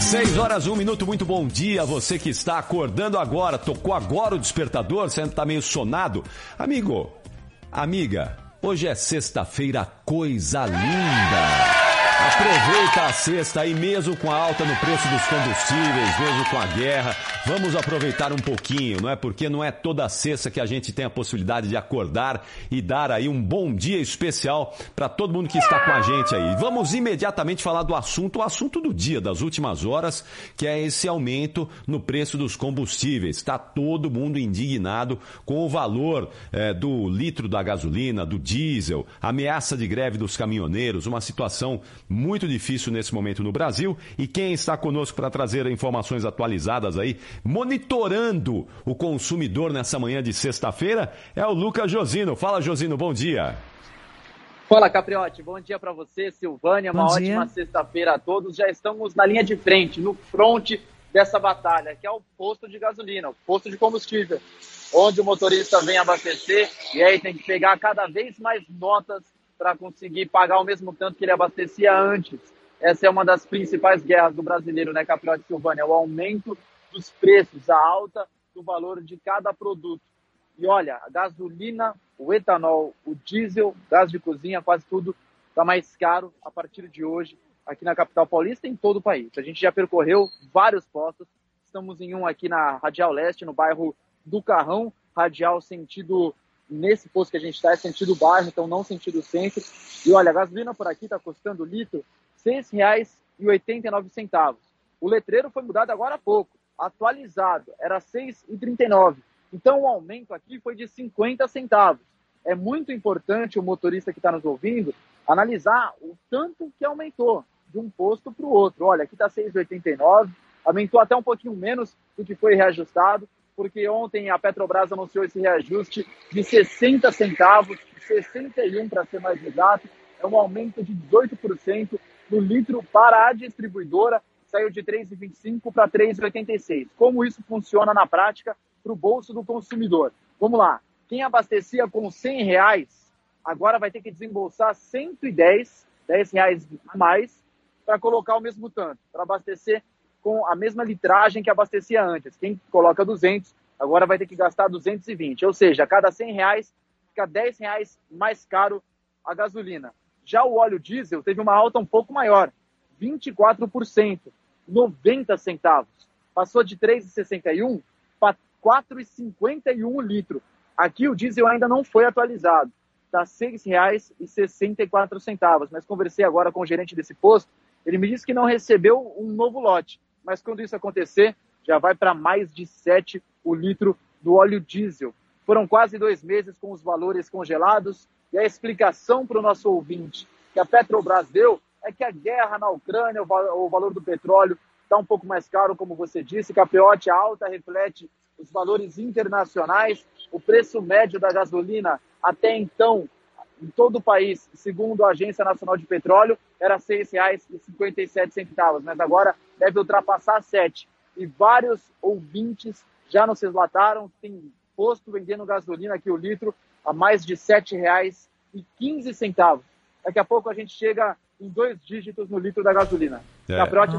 Seis horas, um minuto, muito bom dia. Você que está acordando agora, tocou agora o despertador, você está meio sonado. Amigo, amiga, hoje é sexta-feira, coisa linda. Aproveita a sexta aí, mesmo com a alta no preço dos combustíveis, mesmo com a guerra. Vamos aproveitar um pouquinho, não é? Porque não é toda sexta que a gente tem a possibilidade de acordar e dar aí um bom dia especial para todo mundo que está com a gente aí. Vamos imediatamente falar do assunto, o assunto do dia, das últimas horas, que é esse aumento no preço dos combustíveis. Está todo mundo indignado com o valor é, do litro da gasolina, do diesel, ameaça de greve dos caminhoneiros, uma situação difícil nesse momento no Brasil. E quem está conosco para trazer informações atualizadas aí, monitorando o consumidor nessa manhã de sexta-feira, é o Lucas Josino. Fala, Josino, bom dia. Fala, Capriotti. Bom dia para você, Silvânia. Bom Uma dia. ótima sexta-feira a todos. Já estamos na linha de frente, no front dessa batalha, que é o posto de gasolina, o posto de combustível, onde o motorista vem abastecer e aí tem que pegar cada vez mais notas para conseguir pagar o mesmo tanto que ele abastecia antes. Essa é uma das principais guerras do brasileiro, né, Capriotti Silvânia? O aumento dos preços, a alta do valor de cada produto. E olha, a gasolina, o etanol, o diesel, gás de cozinha, quase tudo está mais caro a partir de hoje aqui na capital paulista e em todo o país. A gente já percorreu vários postos. Estamos em um aqui na Radial Leste, no bairro do Carrão, radial sentido nesse posto que a gente está é sentido bairro, então não sentido centro. E olha, a gasolina por aqui está custando litro R$ 6,89. O letreiro foi mudado agora há pouco, atualizado, era R$ 6,39. Então o aumento aqui foi de 50 centavos. É muito importante o motorista que está nos ouvindo analisar o tanto que aumentou de um posto para o outro. Olha, aqui está 6,89, aumentou até um pouquinho menos do que foi reajustado porque ontem a Petrobras anunciou esse reajuste de 60 centavos, 61 para ser mais exato, é um aumento de 18% no litro para a distribuidora, saiu de 3,25 para 3,86. Como isso funciona na prática para o bolso do consumidor? Vamos lá, quem abastecia com 100 reais, agora vai ter que desembolsar 110, 10 reais a mais, para colocar o mesmo tanto, para abastecer com a mesma litragem que abastecia antes. Quem coloca 200, agora vai ter que gastar 220. Ou seja, a cada 100 reais, fica 10 reais mais caro a gasolina. Já o óleo diesel teve uma alta um pouco maior, 24%, 90 centavos. Passou de 3,61 para 4,51 o litro. Aqui o diesel ainda não foi atualizado. Está R$ 6,64. Mas conversei agora com o gerente desse posto. Ele me disse que não recebeu um novo lote mas quando isso acontecer, já vai para mais de 7 o litro do óleo diesel. Foram quase dois meses com os valores congelados e a explicação para o nosso ouvinte que a Petrobras deu é que a guerra na Ucrânia, o valor do petróleo está um pouco mais caro, como você disse, que a peote alta reflete os valores internacionais, o preço médio da gasolina até então em todo o país, segundo a Agência Nacional de Petróleo, era R$ 6,57, mas agora deve ultrapassar 7. E vários ouvintes já nos relataram que tem posto vendendo gasolina aqui o litro a mais de R$ 7,15. Daqui a pouco a gente chega em dois dígitos no litro da gasolina. É. Caprote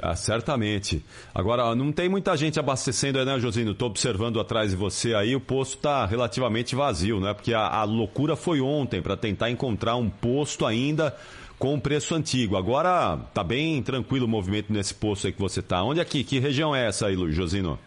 ah, certamente. Agora, não tem muita gente abastecendo aí, né, Josino? Estou observando atrás de você aí, o posto está relativamente vazio, né? Porque a, a loucura foi ontem para tentar encontrar um posto ainda com o preço antigo. Agora tá bem tranquilo o movimento nesse posto aí que você está. Onde aqui? Que região é essa aí, Josino?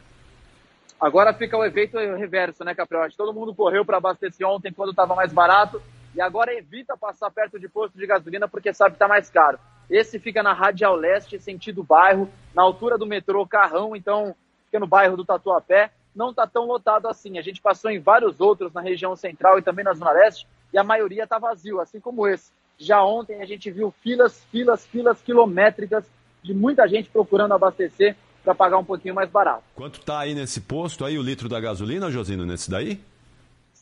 Agora fica o efeito reverso, né, Capriotti? Todo mundo correu para abastecer ontem quando estava mais barato e agora evita passar perto de posto de gasolina porque sabe que está mais caro. Esse fica na Radial Leste, sentido bairro, na altura do metrô Carrão, então fica no bairro do Tatuapé. Não está tão lotado assim. A gente passou em vários outros na região central e também na Zona Leste, e a maioria está vazio, assim como esse. Já ontem a gente viu filas, filas, filas quilométricas de muita gente procurando abastecer para pagar um pouquinho mais barato. Quanto está aí nesse posto aí o litro da gasolina, Josino, nesse daí?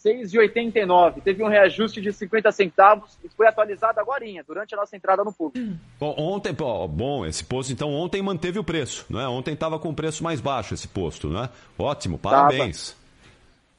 6,89. Teve um reajuste de 50 centavos e foi atualizado agora, durante a nossa entrada no público. Bom, ontem, bom, esse posto, então, ontem manteve o preço, não é? Ontem estava com o preço mais baixo esse posto, não é? Ótimo, parabéns. Tava.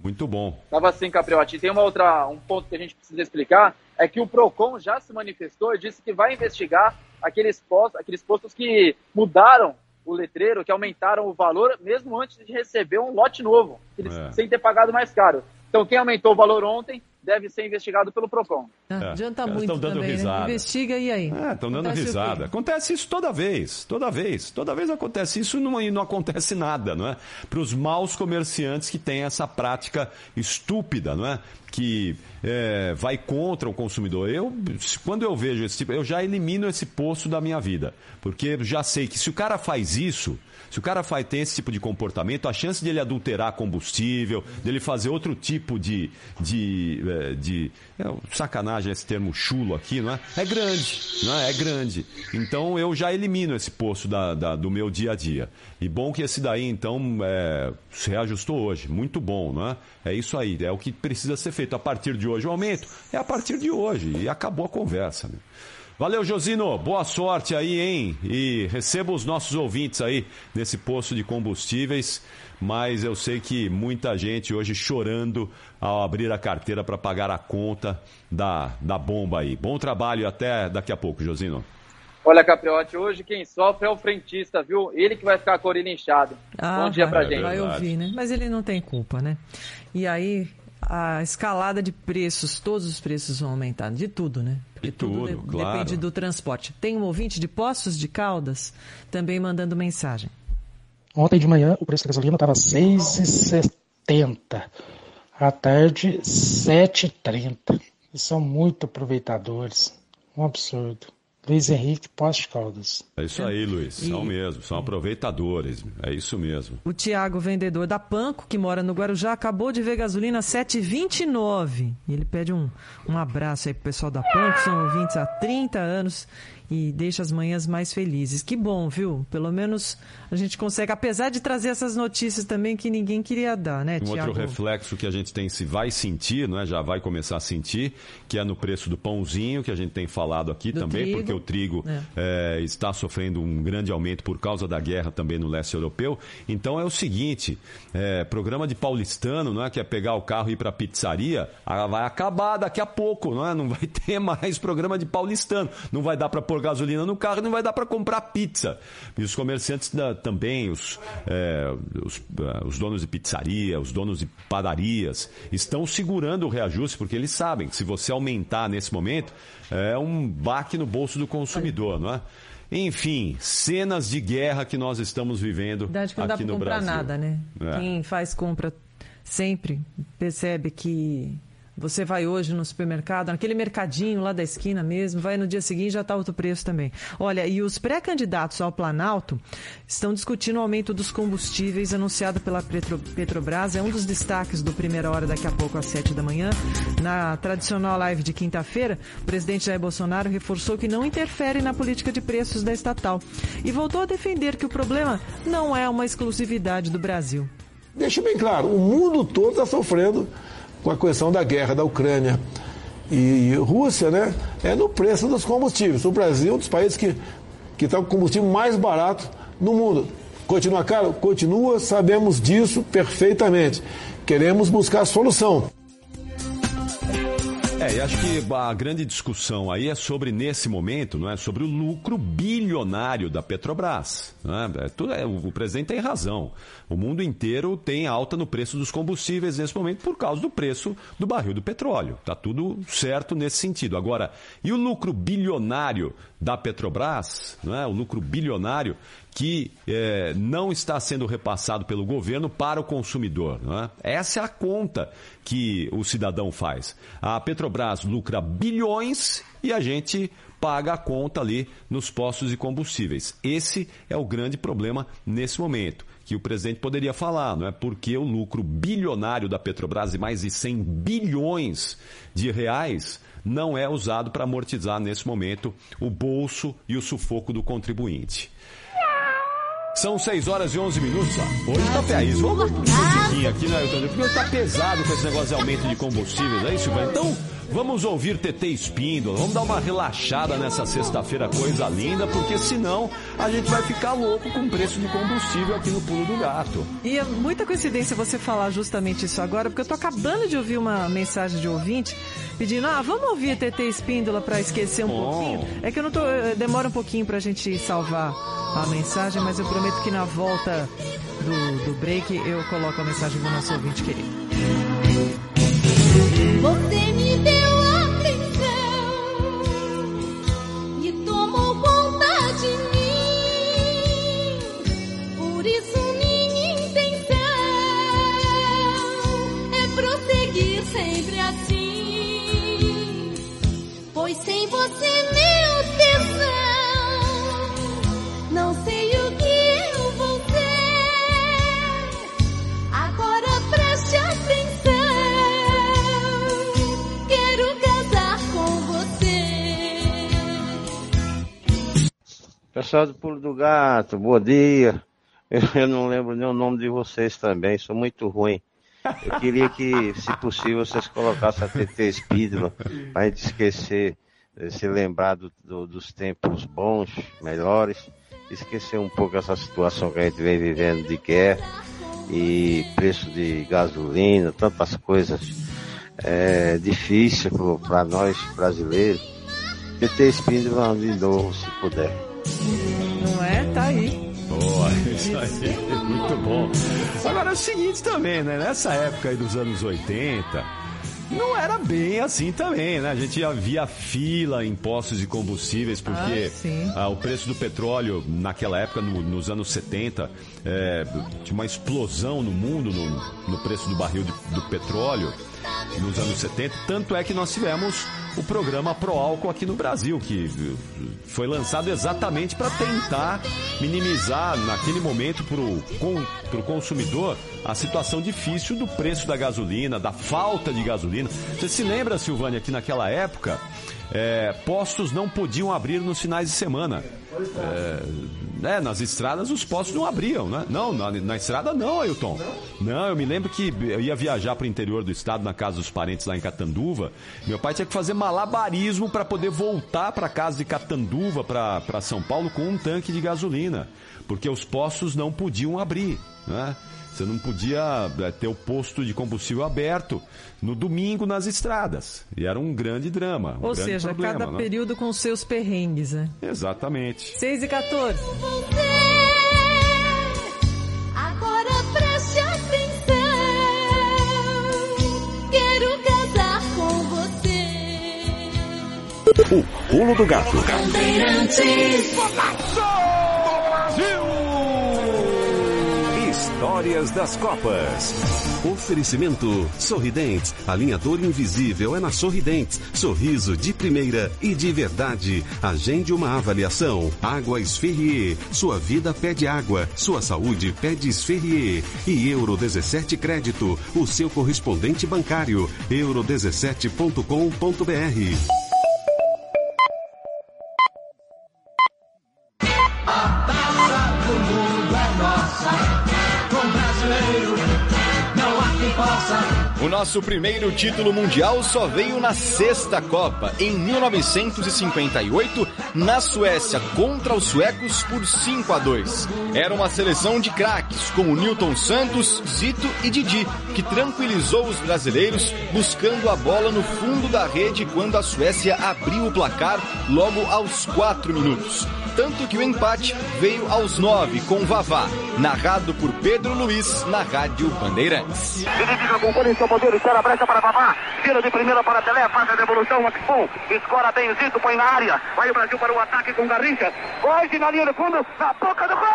Muito bom. Estava assim, Capriotti. Tem uma outra, um ponto que a gente precisa explicar, é que o PROCON já se manifestou e disse que vai investigar aqueles postos, aqueles postos que mudaram o letreiro, que aumentaram o valor, mesmo antes de receber um lote novo, eles, é. sem ter pagado mais caro. Então, quem aumentou o valor ontem deve ser investigado pelo PROCON. Ah, é. Adianta muito estão dando também, né? risada. Né? Investiga e aí? Estão é, dando risada. Acontece isso toda vez, toda vez. Toda vez acontece isso e não, e não acontece nada, não é? Para os maus comerciantes que têm essa prática estúpida, não é? Que é, vai contra o consumidor. Eu, quando eu vejo esse tipo, eu já elimino esse poço da minha vida. Porque já sei que se o cara faz isso, se o cara faz, tem esse tipo de comportamento, a chance de ele adulterar combustível, dele fazer outro tipo de. de, é, de é, sacanagem esse termo chulo aqui, não é? É grande, não é? É grande. Então eu já elimino esse poço da, da do meu dia a dia. E bom que esse daí, então, é, se reajustou hoje. Muito bom, não é? É isso aí, é o que precisa ser feito. A partir de hoje o aumento é a partir de hoje. E acabou a conversa. Meu. Valeu, Josino. Boa sorte aí, hein? E receba os nossos ouvintes aí nesse posto de combustíveis. Mas eu sei que muita gente hoje chorando ao abrir a carteira para pagar a conta da, da bomba aí. Bom trabalho e até daqui a pouco, Josino. Olha, Capriotti, hoje quem sofre é o frentista, viu? Ele que vai ficar com a orelha inchada. Ah, Bom dia vai, pra gente. Vai ouvir, né? Mas ele não tem culpa, né? E aí, a escalada de preços, todos os preços vão aumentar, de tudo, né? Porque tudo, tudo de, claro. depende do transporte. Tem um ouvinte de Poços de Caldas também mandando mensagem. Ontem de manhã o preço da gasolina estava 6,70. À tarde, 7,30. E são muito aproveitadores. Um absurdo. Luiz Henrique Poste Caldas. É isso aí, Luiz. São mesmo, são aproveitadores. É isso mesmo. O Tiago, vendedor da Panco, que mora no Guarujá, acabou de ver gasolina 7,29. E ele pede um, um abraço aí pro pessoal da Panco, são ouvintes há 30 anos e deixa as manhãs mais felizes. Que bom, viu? Pelo menos a gente consegue, apesar de trazer essas notícias também que ninguém queria dar, né, Um outro reflexo que a gente tem se vai sentir, não é? Já vai começar a sentir, que é no preço do pãozinho, que a gente tem falado aqui do também, trigo. porque o trigo é. É, está sofrendo um grande aumento por causa da guerra também no leste europeu. Então é o seguinte, é, programa de paulistano, não é? Que é pegar o carro e ir para a pizzaria, vai acabar daqui a pouco, não é? Não vai ter mais programa de paulistano. Não vai dar para pôr gasolina no carro e não vai dar para comprar pizza. E os comerciantes da, também, os, é, os, é, os, donos de pizzaria, os donos de padarias, estão segurando o reajuste porque eles sabem que se você aumentar nesse momento, é um baque no bolso do consumidor, não é? Enfim, cenas de guerra que nós estamos vivendo Verdade não aqui dá pra no comprar Brasil. nada, né? É. Quem faz compra sempre percebe que você vai hoje no supermercado, naquele mercadinho lá da esquina mesmo, vai no dia seguinte já está outro preço também. Olha, e os pré-candidatos ao Planalto estão discutindo o aumento dos combustíveis anunciado pela Petro, Petrobras. É um dos destaques do Primeira Hora daqui a pouco às sete da manhã. Na tradicional live de quinta-feira, o presidente Jair Bolsonaro reforçou que não interfere na política de preços da estatal e voltou a defender que o problema não é uma exclusividade do Brasil. Deixa bem claro, o mundo todo está sofrendo com a questão da guerra da Ucrânia e Rússia, né, é no preço dos combustíveis. O Brasil é um dos países que que está com o combustível mais barato no mundo. Continua caro? Continua, sabemos disso perfeitamente. Queremos buscar a solução. É, e acho que a grande discussão aí é sobre, nesse momento, não é, sobre o lucro bilionário da Petrobras. É? É, tudo, é, o, o presidente tem razão. O mundo inteiro tem alta no preço dos combustíveis nesse momento por causa do preço do barril do petróleo. Está tudo certo nesse sentido. Agora, e o lucro bilionário da Petrobras? Não é? O lucro bilionário que é, não está sendo repassado pelo governo para o consumidor. É? Essa é a conta que o cidadão faz. A Petrobras lucra bilhões e a gente paga a conta ali nos postos de combustíveis. Esse é o grande problema nesse momento. Que o presidente poderia falar, não é? Porque o lucro bilionário da Petrobras de mais de 100 bilhões de reais não é usado para amortizar nesse momento o bolso e o sufoco do contribuinte. São 6 horas e 11 minutos. Ó. Hoje tá feio. Vamos um musiquinha aqui, né? Porque tá pesado com esse negócio de aumento de combustíveis, é isso, velho? Então, vamos ouvir TT Espíndola. Vamos dar uma relaxada nessa sexta-feira, coisa linda, porque senão a gente vai ficar louco com o preço de combustível aqui no Pulo do Gato. E é muita coincidência você falar justamente isso agora, porque eu tô acabando de ouvir uma mensagem de ouvinte pedindo, ah, vamos ouvir TT Espíndola para esquecer um Bom. pouquinho. É que eu não tô, eh, demora um pouquinho pra gente salvar a mensagem, mas eu prometo que na volta do, do break eu coloco a mensagem do nosso ouvinte querido. Você sempre assim, pois sem você meu tesão não sei o que eu vou ser. Agora preste atenção. Quero casar com você. Pessoal do Pulo do Gato, bom dia. Eu não lembro nem o nome de vocês também, sou muito ruim. Eu queria que, se possível, vocês colocassem a TT Espídola para a gente esquecer, se lembrar do, do, dos tempos bons, melhores esquecer um pouco essa situação que a gente vem vivendo de guerra e preço de gasolina, tantas coisas é, difícil para nós brasileiros. Ter espírito de novo, se puder. Não é? Tá aí. Boa, isso aí, muito bom. Agora é o seguinte também, né? Nessa época aí dos anos 80, não era bem assim também, né? A gente via fila em postos de combustíveis, porque ah, ah, o preço do petróleo naquela época, no, nos anos 70, é, tinha uma explosão no mundo no, no preço do barril de, do petróleo nos anos 70. Tanto é que nós tivemos o programa Pro Álcool aqui no Brasil, que foi lançado exatamente para tentar minimizar naquele momento para o consumidor a situação difícil do preço da gasolina, da falta de gasolina. Você se lembra, Silvânia, que naquela época é, postos não podiam abrir nos finais de semana. É, né, nas estradas os postos não abriam, né? Não, na, na estrada não, Ailton. Não, eu me lembro que eu ia viajar para o interior do estado, na casa dos parentes lá em Catanduva. Meu pai tinha que fazer malabarismo para poder voltar para casa de Catanduva, para São Paulo, com um tanque de gasolina. Porque os postos não podiam abrir, né? Você não podia é, ter o posto de combustível aberto no domingo nas estradas. E era um grande drama. Um Ou grande seja, problema, cada né? período com seus perrengues, né? Exatamente. 6 e 14. Você, agora preste atenção. Quero casar com você. O pulo do gato. Histórias das Copas. Oferecimento Sorridentes. Alinhador invisível é na Sorridentes. Sorriso de primeira e de verdade. Agende uma avaliação. Água Esferrier. Sua vida pede água. Sua saúde pede Esferrier. E Euro 17 Crédito. O seu correspondente bancário. euro17.com.br. nosso primeiro título mundial só veio na sexta Copa, em 1958, na Suécia, contra os suecos por 5 a 2. Era uma seleção de craques, como Newton Santos, Zito e Didi, que tranquilizou os brasileiros, buscando a bola no fundo da rede quando a Suécia abriu o placar logo aos 4 minutos tanto que o empate veio aos nove com Vavá, narrado por Pedro Luiz na Rádio Bandeirantes. Espera a brecha para Vavá, tira de primeira para Pelé, faz a devolução, Maxpum, escora bem Zito, põe na área, vai o Brasil para o ataque com Garrincha, hoje na linha do fundo, na boca do gol!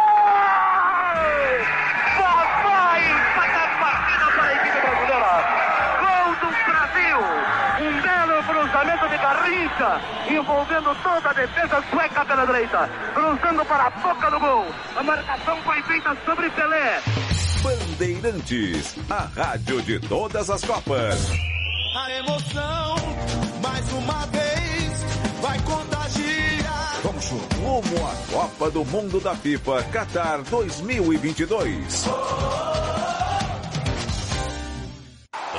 Vavá Garrincha, envolvendo toda a defesa sueca pela direita, cruzando para a boca do gol. A marcação foi feita sobre Pelé. Bandeirantes, a rádio de todas as Copas. A emoção, mais uma vez, vai contagiar. Vamos. Rumo à Copa do Mundo da FIFA Qatar 2022.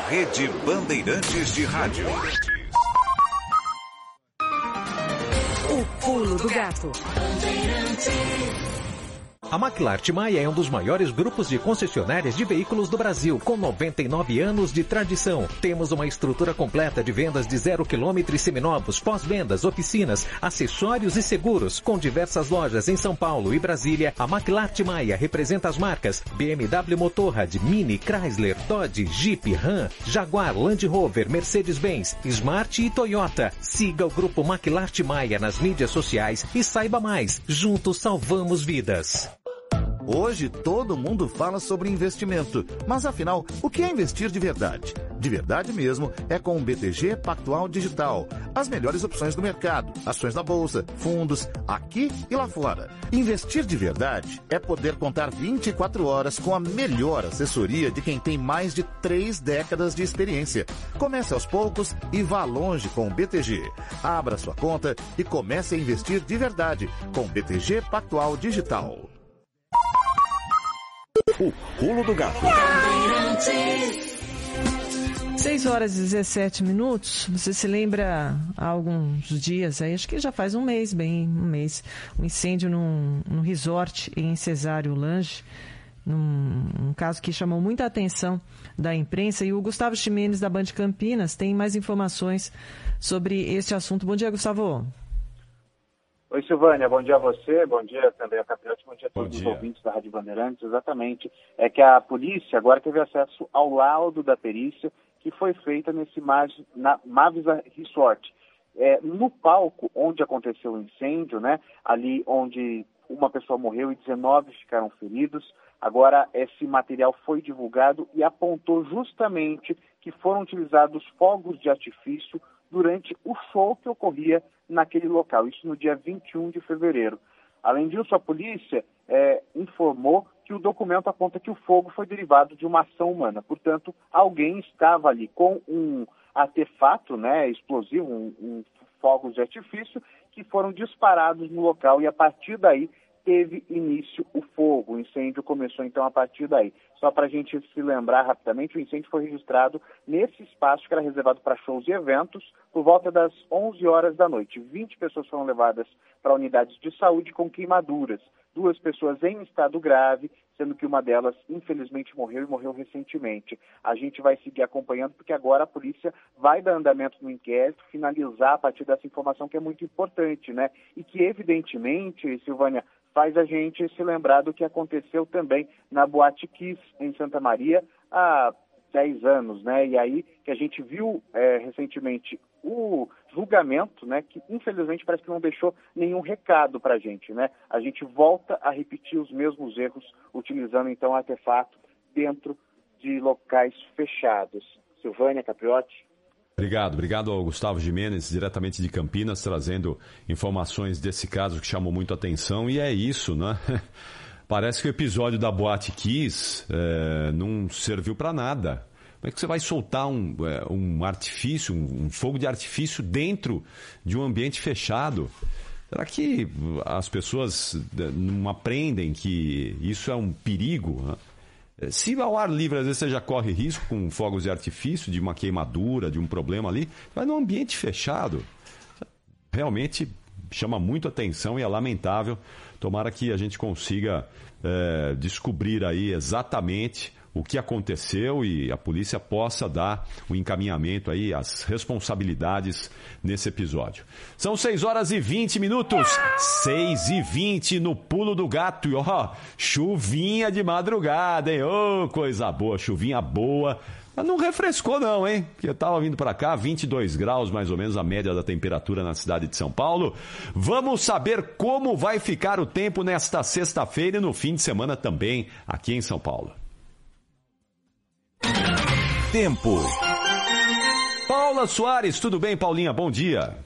Rede Bandeirantes de Rádio. Pulo do gato. A McLart Maia é um dos maiores grupos de concessionárias de veículos do Brasil, com 99 anos de tradição. Temos uma estrutura completa de vendas de zero quilômetro e seminovos, pós-vendas, oficinas, acessórios e seguros, com diversas lojas em São Paulo e Brasília. A McLart Maia representa as marcas BMW Motorrad, Mini, Chrysler, Dodge, Jeep, Ram, Jaguar, Land Rover, Mercedes-Benz, Smart e Toyota. Siga o grupo McLart Maia nas mídias sociais e saiba mais. Juntos salvamos vidas. Hoje todo mundo fala sobre investimento, mas afinal, o que é investir de verdade? De verdade mesmo é com o BTG Pactual Digital. As melhores opções do mercado, ações na bolsa, fundos, aqui e lá fora. Investir de verdade é poder contar 24 horas com a melhor assessoria de quem tem mais de três décadas de experiência. Comece aos poucos e vá longe com o BTG. Abra sua conta e comece a investir de verdade com o BTG Pactual Digital. O pulo do gato. 6 horas e 17 minutos. Você se lembra há alguns dias aí, acho que já faz um mês, bem um mês, um incêndio num, num resort em Cesário Lange, num um caso que chamou muita atenção da imprensa. E o Gustavo Ximenes, da Band Campinas, tem mais informações sobre este assunto. Bom dia, Gustavo. Oi, Silvânia, bom dia a você, bom dia também a Capriotti, bom dia a todos dia. os ouvintes da Rádio Bandeirantes. Exatamente, é que a polícia agora teve acesso ao laudo da perícia que foi feita nesse na Mavisa Resort. É, no palco onde aconteceu o incêndio, né, ali onde uma pessoa morreu e 19 ficaram feridos, agora esse material foi divulgado e apontou justamente que foram utilizados fogos de artifício durante o show que ocorria naquele local, isso no dia 21 de fevereiro. Além disso, a polícia eh, informou que o documento aponta que o fogo foi derivado de uma ação humana. Portanto, alguém estava ali com um artefato né, explosivo, um, um fogos de artifício, que foram disparados no local e a partir daí teve início o fogo. O incêndio começou então a partir daí. Só para a gente se lembrar rapidamente, o incêndio foi registrado nesse espaço que era reservado para shows e eventos por volta das 11 horas da noite. 20 pessoas foram levadas para unidades de saúde com queimaduras. Duas pessoas em estado grave, sendo que uma delas infelizmente morreu e morreu recentemente. A gente vai seguir acompanhando porque agora a polícia vai dar andamento no inquérito, finalizar a partir dessa informação que é muito importante, né? E que evidentemente, Silvânia, faz a gente se lembrar do que aconteceu também na Boate Kiss em Santa Maria há 10 anos, né? E aí que a gente viu eh, recentemente o julgamento, né? Que infelizmente parece que não deixou nenhum recado para a gente, né? A gente volta a repetir os mesmos erros utilizando então artefato dentro de locais fechados. Silvânia Capriotti. Obrigado, obrigado ao Gustavo Jimenez, diretamente de Campinas, trazendo informações desse caso que chamou muito a atenção. E é isso, né? Parece que o episódio da Boate Kiss é, não serviu para nada. Como é que você vai soltar um, é, um artifício, um, fogo de artifício dentro de um ambiente fechado? Será que as pessoas é, não aprendem que isso é um perigo? né? Se ao ar livre, às vezes você já corre risco com fogos de artifício, de uma queimadura, de um problema ali, mas num ambiente fechado, realmente chama muito atenção e é lamentável. Tomara que a gente consiga é, descobrir aí exatamente o que aconteceu e a polícia possa dar o encaminhamento aí, as responsabilidades nesse episódio. São 6 horas e 20 minutos. 6 e 20 no pulo do gato. E ó, chuvinha de madrugada, hein? Ô, coisa boa, chuvinha boa. Não refrescou não, hein? Porque eu tava vindo para cá, 22 graus mais ou menos a média da temperatura na cidade de São Paulo. Vamos saber como vai ficar o tempo nesta sexta-feira e no fim de semana também aqui em São Paulo. Tempo. Paula Soares, tudo bem, Paulinha? Bom dia.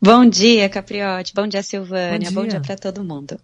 Bom dia, Capriotti. Bom dia, Silvânia. Bom dia. dia, para todo mundo.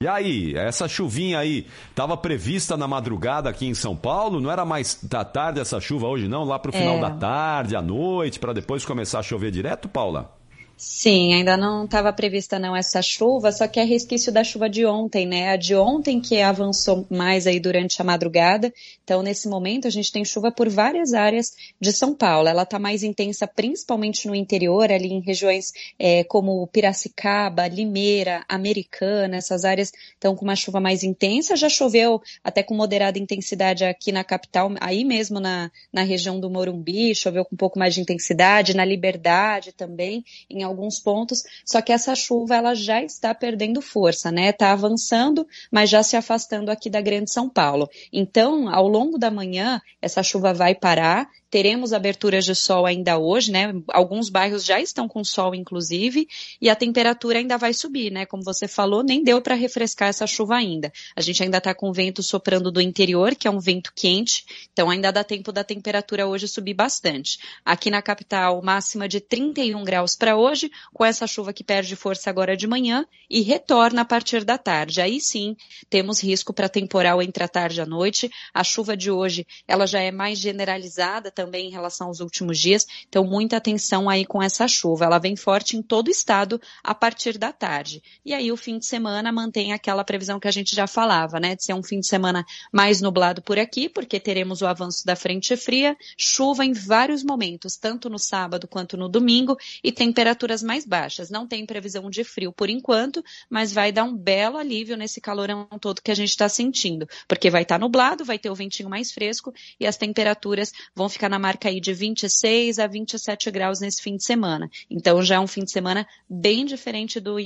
E aí, essa chuvinha aí estava prevista na madrugada aqui em São Paulo? Não era mais da tarde essa chuva hoje não? Lá pro final É. da tarde, à noite, para depois começar a chover direto, Paula? Sim, ainda não estava prevista não essa chuva, só que é resquício da chuva de ontem, né? A de ontem que avançou mais aí durante a madrugada. Então, nesse momento, a gente tem chuva por várias áreas de São Paulo. Ela está mais intensa principalmente no interior, ali em regiões é, como Piracicaba, Limeira, Americana, essas áreas estão com uma chuva mais intensa. Já choveu até com moderada intensidade aqui na capital, aí mesmo na, na região do Morumbi, choveu com um pouco mais de intensidade, na Liberdade também, em alguns pontos, só que essa chuva ela já está perdendo força, né? Está avançando, mas já se afastando aqui da Grande São Paulo. Então, ao longo da manhã, essa chuva vai parar Teremos aberturas de sol ainda hoje, né? Alguns bairros já estão com sol, inclusive, e a temperatura ainda vai subir, né? Como você falou, nem deu para refrescar essa chuva ainda. A gente ainda está com vento soprando do interior, que é um vento quente, então ainda dá tempo da temperatura hoje subir bastante. Aqui na capital, máxima de 31 graus para hoje, com essa chuva que perde força agora de manhã e retorna a partir da tarde. Aí sim, temos risco para temporal entre a tarde e a noite. A chuva de hoje, ela já é mais generalizada também em relação aos últimos dias. Então, muita atenção aí com essa chuva. Ela vem forte em todo o estado a partir da tarde. E aí, o fim de semana mantém aquela previsão que a gente já falava, né? De ser um fim de semana mais nublado por aqui, porque teremos o avanço da frente fria, chuva em vários momentos, tanto no sábado quanto no domingo, e temperaturas mais baixas. Não tem previsão de frio por enquanto, mas vai dar um belo alívio nesse calorão todo que a gente está sentindo, porque vai estar tá nublado, vai ter o ventinho mais fresco e as temperaturas vão ficar na marca aí de 26 a 27 graus nesse fim de semana. Então já é um fim de semana bem diferente do,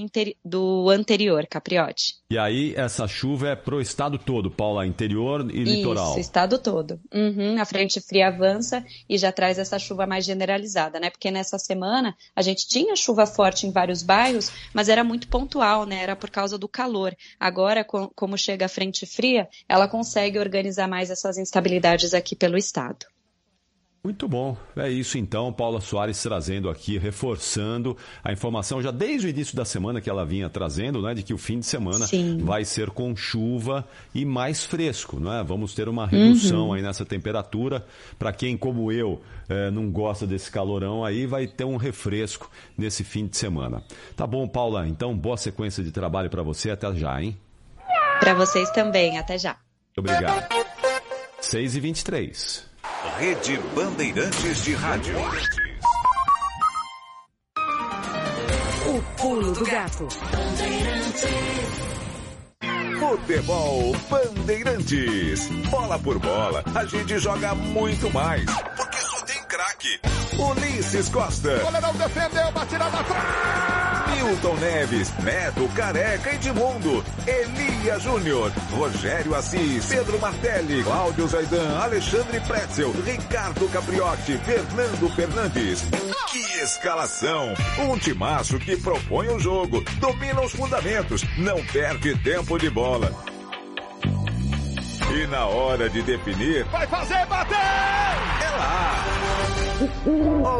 do anterior, Capriote. E aí essa chuva é pro estado todo, Paula, interior e Isso, litoral. Isso, estado todo. Uhum, a frente fria avança e já traz essa chuva mais generalizada, né? Porque nessa semana a gente tinha chuva forte em vários bairros, mas era muito pontual, né? Era por causa do calor. Agora, como chega a frente fria, ela consegue organizar mais essas instabilidades aqui pelo estado. Muito bom. É isso então, Paula Soares trazendo aqui, reforçando a informação já desde o início da semana que ela vinha trazendo, né, de que o fim de semana Sim. vai ser com chuva e mais fresco, né? Vamos ter uma redução uhum. aí nessa temperatura. Para quem, como eu, é, não gosta desse calorão aí, vai ter um refresco nesse fim de semana. Tá bom, Paula. Então, boa sequência de trabalho para você. Até já, hein? Para vocês também. Até já. Obrigado. 6 e 23 Rede Bandeirantes de Rádio. O pulo do gato. Futebol Bandeirantes. Bola por bola, a gente joga muito mais. Porque só tem craque. Ulisses Costa. O goleirão defendeu, batida da trave. Milton Neves, Neto Careca Edmundo, Elia Júnior, Rogério Assis, Pedro Martelli, Cláudio Zaidan, Alexandre Pretzel, Ricardo Capriotti, Fernando Fernandes. Que escalação! Um timaço que propõe o jogo, domina os fundamentos, não perde tempo de bola. E na hora de definir, vai fazer bater! É lá!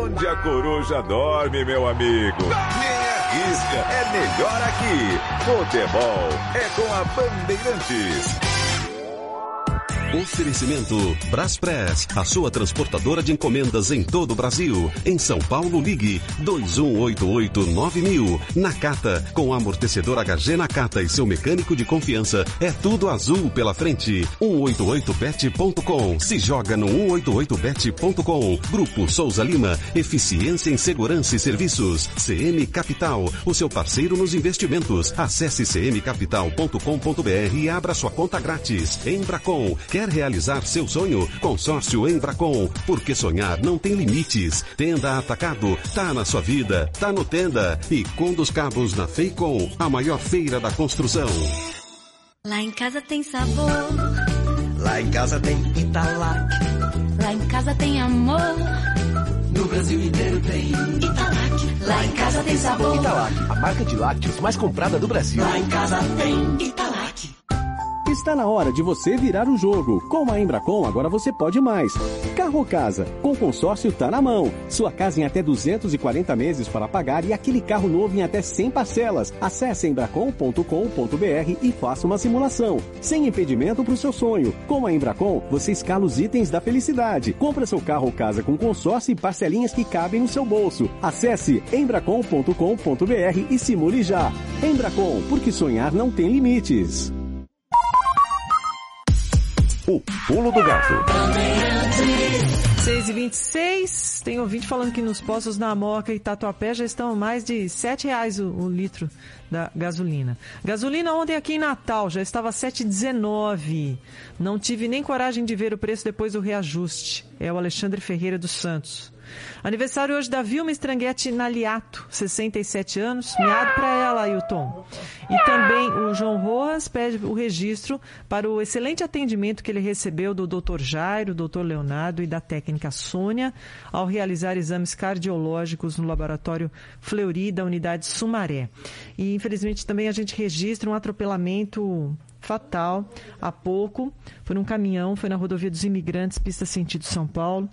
Onde a coruja dorme, meu amigo. Nem arrisca, é melhor aqui. Futebol é com a Bandeirantes. Oferecimento Braspress, a sua transportadora de encomendas em todo o Brasil. Em São Paulo, ligue 21889000. Nakata, com amortecedor HG Nakata e seu mecânico de confiança, é tudo azul pela frente. 188bet.com. Se joga no 188bet.com. Grupo Souza Lima, eficiência em segurança e serviços. CM Capital, o seu parceiro nos investimentos. Acesse cmcapital.com.br e abra sua conta grátis. Embracon, quer Quer realizar seu sonho? Consórcio Embracon. Porque sonhar não tem limites. Tenda Atacado. Tá na sua vida. Tá no Tenda. E com dos Cabos na Feicom. A maior feira da construção. Lá em casa tem sabor. Lá em casa tem Italac. Lá em casa tem amor. No Brasil inteiro tem Italac. Lá em casa tem sabor. Italac, a marca de lácteos mais comprada do Brasil. Lá em casa tem Italac. Está na hora de você virar o jogo. Com a Embracon, agora você pode mais. Carro ou casa? Com consórcio tá na mão. Sua casa em até 240 meses para pagar e aquele carro novo em até 100 parcelas. Acesse embracon.com.br e faça uma simulação. Sem impedimento para o seu sonho. Com a Embracon, você escala os itens da felicidade. Compra seu carro ou casa com consórcio e parcelinhas que cabem no seu bolso. Acesse embracon.com.br e simule já. Embracon, porque sonhar não tem limites. O pulo do gato. 6 e 26 tem ouvinte falando que nos postos na Moca e Tatuapé já estão mais de 7 reais o, o litro da gasolina. Gasolina ontem aqui em Natal já estava 7,19. Não tive nem coragem de ver o preço depois do reajuste. É o Alexandre Ferreira dos Santos. Aniversário hoje da Vilma Stranguete Naliato, 67 anos. Miado para ela, Ailton. E também o João Rojas pede o registro para o excelente atendimento que ele recebeu do Dr. Jairo, Dr. Leonardo e da técnica Sônia ao realizar exames cardiológicos no laboratório Fleury da unidade Sumaré. E infelizmente também a gente registra um atropelamento fatal há pouco. Foi num caminhão, foi na rodovia dos imigrantes, pista sentido São Paulo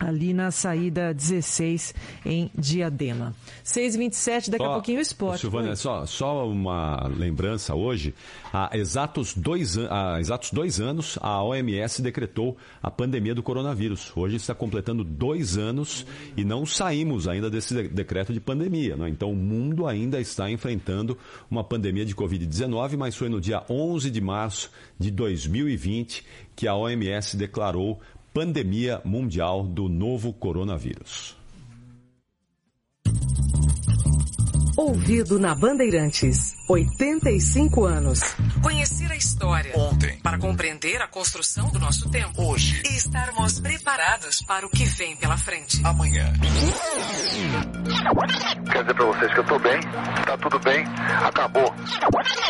ali na saída 16 em Diadema. 6h27, daqui Só, a pouquinho o esporte. Silvana, só, só uma lembrança hoje. Há exatos, dois, há exatos dois anos, a OMS decretou a pandemia do coronavírus. Hoje está completando dois anos e não saímos ainda desse de- decreto de pandemia. né? Então o mundo ainda está enfrentando uma pandemia de Covid-19, mas foi no dia 11 de março de 2020 que a OMS declarou pandemia mundial do novo coronavírus. Ouvido na Bandeirantes. 85 anos. Conhecer a história. Ontem. Para compreender a construção do nosso tempo. Hoje. E estarmos preparados para o que vem pela frente. Amanhã. Quer dizer pra vocês que eu tô bem, tá tudo bem, acabou.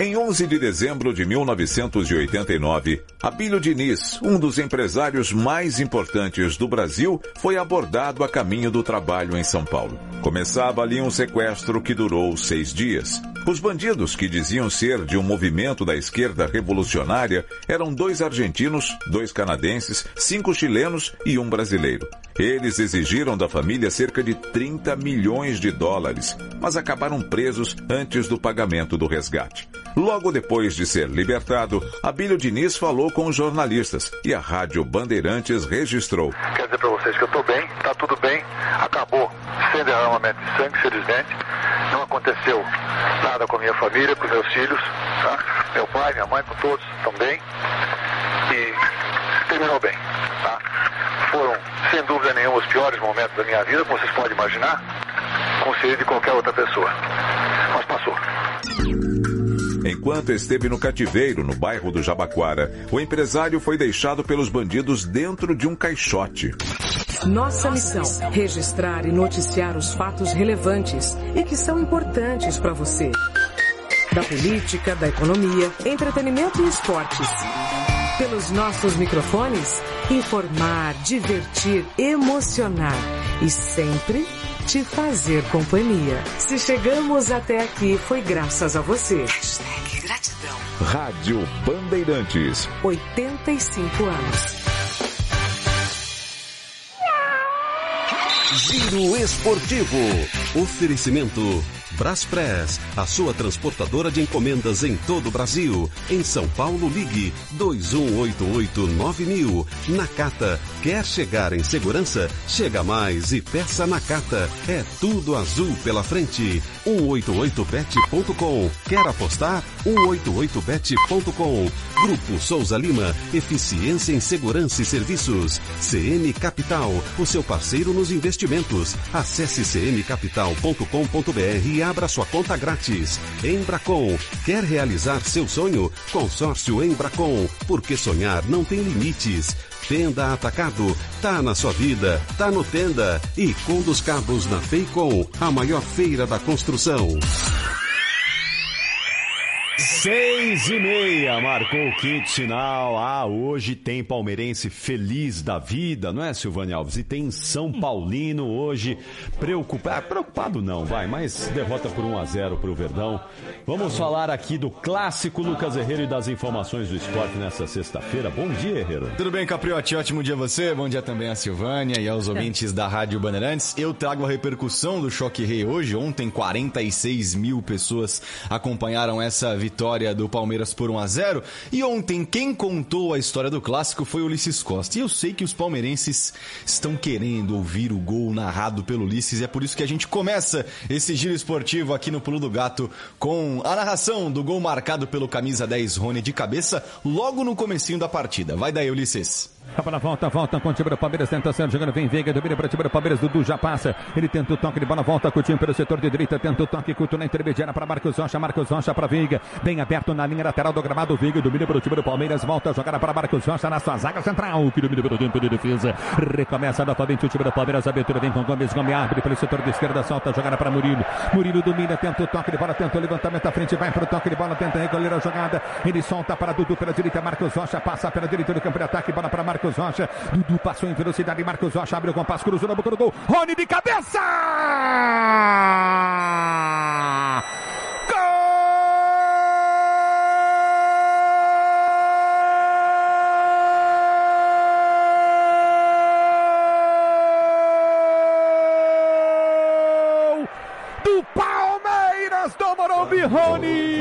Em 11 de dezembro de 1989, Abílio Diniz, um dos empresários mais importantes do Brasil, foi abordado a caminho do trabalho em São Paulo. Começava ali um sequestro que durou seis dias. Os bandidos, que diziam ser de um movimento da esquerda revolucionária, eram dois argentinos, dois canadenses, cinco chilenos e um brasileiro. Eles exigiram da família cerca de 30 milhões de dólares, mas acabaram presos antes do pagamento do resgate. Logo depois de ser libertado, Abílio Diniz falou com os jornalistas e a Rádio Bandeirantes registrou. Quer dizer pra vocês que eu tô bem, tá tudo bem, acabou. Sem derramamento de sangue, felizmente. Não aconteceu nada com a minha família, com meus filhos, tá? Meu pai, minha mãe, com todos também. E terminou bem, tá? Foram, sem dúvida nenhuma, os piores momentos da minha vida, como vocês podem imaginar, seria de qualquer outra pessoa. Mas passou. Enquanto esteve no cativeiro, no bairro do Jabaquara, o empresário foi deixado pelos bandidos dentro de um caixote. Nossa missão: registrar e noticiar os fatos relevantes e que são importantes para você. Da política, da economia, entretenimento e esportes. Pelos nossos microfones, informar, divertir, emocionar e sempre te fazer companhia. Se chegamos até aqui, foi graças a você. Hashtag gratidão. Rádio Bandeirantes. 85 anos. Giro Esportivo. Oferecimento Braspress, a sua transportadora de encomendas em todo o Brasil. Em São Paulo, ligue 21889000. Nakata, quer chegar em segurança? Chega mais e peça Nakata. É tudo azul pela frente. 188bet.com. Quer apostar? 188bet.com. Grupo Souza Lima, eficiência em segurança e serviços. CM Capital, o seu parceiro nos investimentos. Acesse cmcapital.com.br e abra sua conta grátis. Embracon, quer realizar seu sonho? Consórcio Embracon, porque sonhar não tem limites. Tenda Atacado, tá na sua vida, tá no Tenda. E com dos Cabos na Feicom, a maior feira da construção. Seis e meia, marcou o quinto sinal. Ah, hoje tem palmeirense feliz da vida, não é, Silvânia Alves? E tem São Paulino hoje preocupado. Ah, preocupado não, vai, mas derrota por 1 a 0 para o Verdão. Vamos falar aqui do clássico Lucas Herrero e das informações do esporte nessa sexta-feira. Bom dia, Herrero. Tudo bem, Capriotti? Ótimo dia a você. Bom dia também a Silvânia e aos ouvintes da Rádio Bandeirantes. Eu trago a repercussão do Choque Rei hoje. Ontem, 46 mil pessoas acompanharam essa vitória do Palmeiras por 1 a 0 E ontem, quem contou a história do clássico foi Ulisses Costa. E eu sei que os palmeirenses estão querendo ouvir o gol narrado pelo Ulisses. E é por isso que a gente começa esse giro esportivo aqui no Pulo do Gato com a narração do gol marcado pelo camisa 10 Rony de cabeça logo no comecinho da partida. Vai daí, Ulisses. Acaba na volta, volta com o time do Palmeiras, tenta ser jogando, vem Veiga, domina para o time do Palmeiras, Dudu já passa, ele tenta o toque de bola, volta com o time pelo setor de direita, tenta o toque, curto na intermediária para Marcos Rocha, Marcos Rocha para Veiga, bem aberto na linha lateral do gramado, Veiga domina para o time do Palmeiras, volta a jogada para Marcos Rocha na sua zaga central, que domina pelo tempo de defesa, recomeça novamente o time do Palmeiras, abertura vem com Gomes, Gomes abre pelo setor de esquerda, solta a jogada para Murilo, Murilo domina, tenta o toque de bola, tenta o levantamento à frente, vai para o toque de bola, tenta recolher a jogada, ele solta para Dudu pela direita, Marcos Rocha passa pela direita do campo de ataque, bola para Marcos Rocha, Dudu passou em velocidade, Marcos Rocha abre o compasso, cruzou na boca do gol. Rony de cabeça! Do Morumbi, Rony!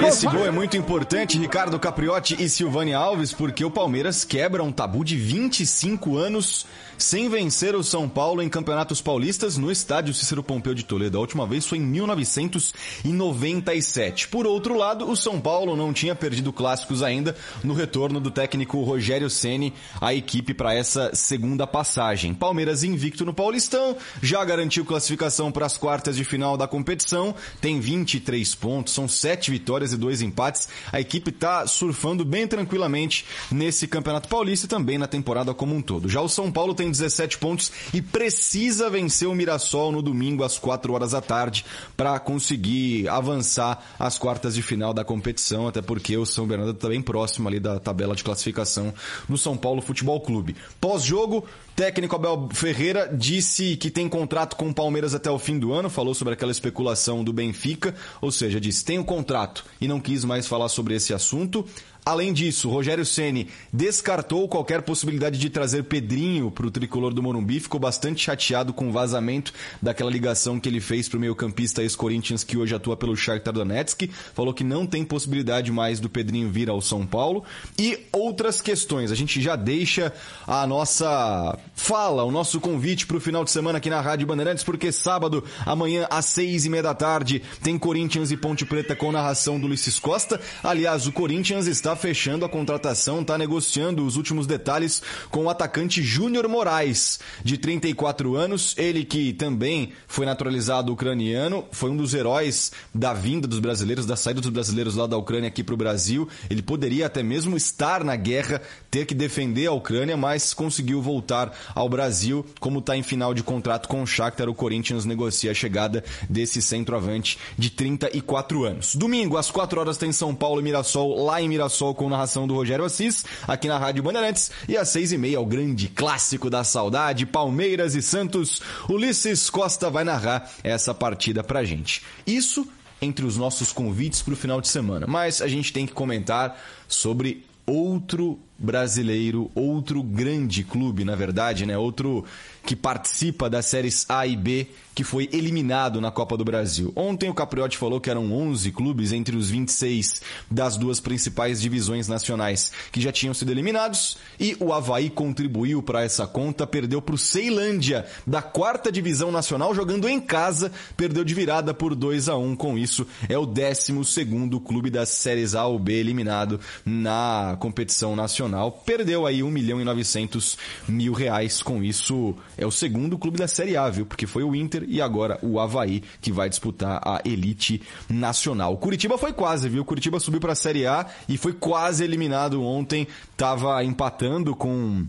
E esse gol é muito importante, Ricardo Capriotti e Silvane Alves, porque o Palmeiras quebra um tabu de 25 anos sem vencer o São Paulo em campeonatos paulistas no estádio Cícero Pompeu de Toledo. A última vez foi em 1997. Por outro lado, o São Paulo não tinha perdido clássicos ainda no retorno do técnico Rogério Ceni à equipe para essa segunda passagem. Palmeiras invicto no Paulistão, já garantiu classificação para as quartas de final da competição, tem 23 pontos, são 7 vitórias e 2 empates. A equipe está surfando bem tranquilamente nesse Campeonato Paulista e também na temporada como um todo. Já o São Paulo tem 17 pontos e precisa vencer o Mirassol no domingo às 4 horas da tarde para conseguir avançar às quartas de final da competição, até porque o São Bernardo está bem próximo ali da tabela de classificação do São Paulo Futebol Clube. Pós-jogo, Técnico Abel Ferreira disse que tem contrato com o Palmeiras até o fim do ano, falou sobre aquela especulação do Benfica, ou seja, disse tem o contrato e não quis mais falar sobre esse assunto. Além disso, Rogério Ceni descartou qualquer possibilidade de trazer Pedrinho para o tricolor do Morumbi, ficou bastante chateado com o vazamento daquela ligação que ele fez para o meio-campista ex-Corinthians que hoje atua pelo Shakhtar Donetsk, falou que não tem possibilidade mais do Pedrinho vir ao São Paulo e outras questões. A gente já deixa a nossa fala, o nosso convite para o final de semana aqui na Rádio Bandeirantes, porque sábado, amanhã às seis e meia da tarde, tem Corinthians e Ponte Preta com narração do Ulisses Costa. Aliás, o Corinthians está fechando a contratação, está negociando os últimos detalhes com o atacante Júnior Moraes, de 34 anos, ele que também foi naturalizado ucraniano, foi um dos heróis da vinda dos brasileiros, da saída dos brasileiros lá da Ucrânia aqui para o Brasil. Ele poderia até mesmo estar na guerra, ter que defender a Ucrânia, mas conseguiu voltar ao Brasil. Como está em final de contrato com o Shakhtar, o Corinthians negocia a chegada desse centroavante de 34 anos. Domingo, às 4 horas, tem São Paulo e Mirassol, lá em Mirassol com narração do Rogério Assis, aqui na Rádio Bandeirantes. E às seis e meia, o grande clássico da saudade, Palmeiras e Santos. Ulisses Costa vai narrar essa partida pra gente. Isso entre os nossos convites para o final de semana. Mas a gente tem que comentar sobre outro brasileiro, outro grande clube, na verdade, né? Outro que participa das séries A e B, que foi eliminado na Copa do Brasil. Ontem o Capriotti falou que eram 11 clubes entre os 26 das duas principais divisões nacionais que já tinham sido eliminados e o Havaí contribuiu para essa conta, perdeu para o Ceilândia da quarta divisão nacional jogando em casa, perdeu de virada por 2 a 1 com isso é o 12 segundo clube das séries A ou B eliminado na competição nacional. Perdeu aí 1 milhão e 900 mil reais com isso é o segundo clube da Série A, viu? Porque foi o Inter e agora o Havaí que vai disputar a elite nacional. Curitiba foi quase, viu? Curitiba subiu para a Série A e foi quase eliminado ontem. Tava empatando com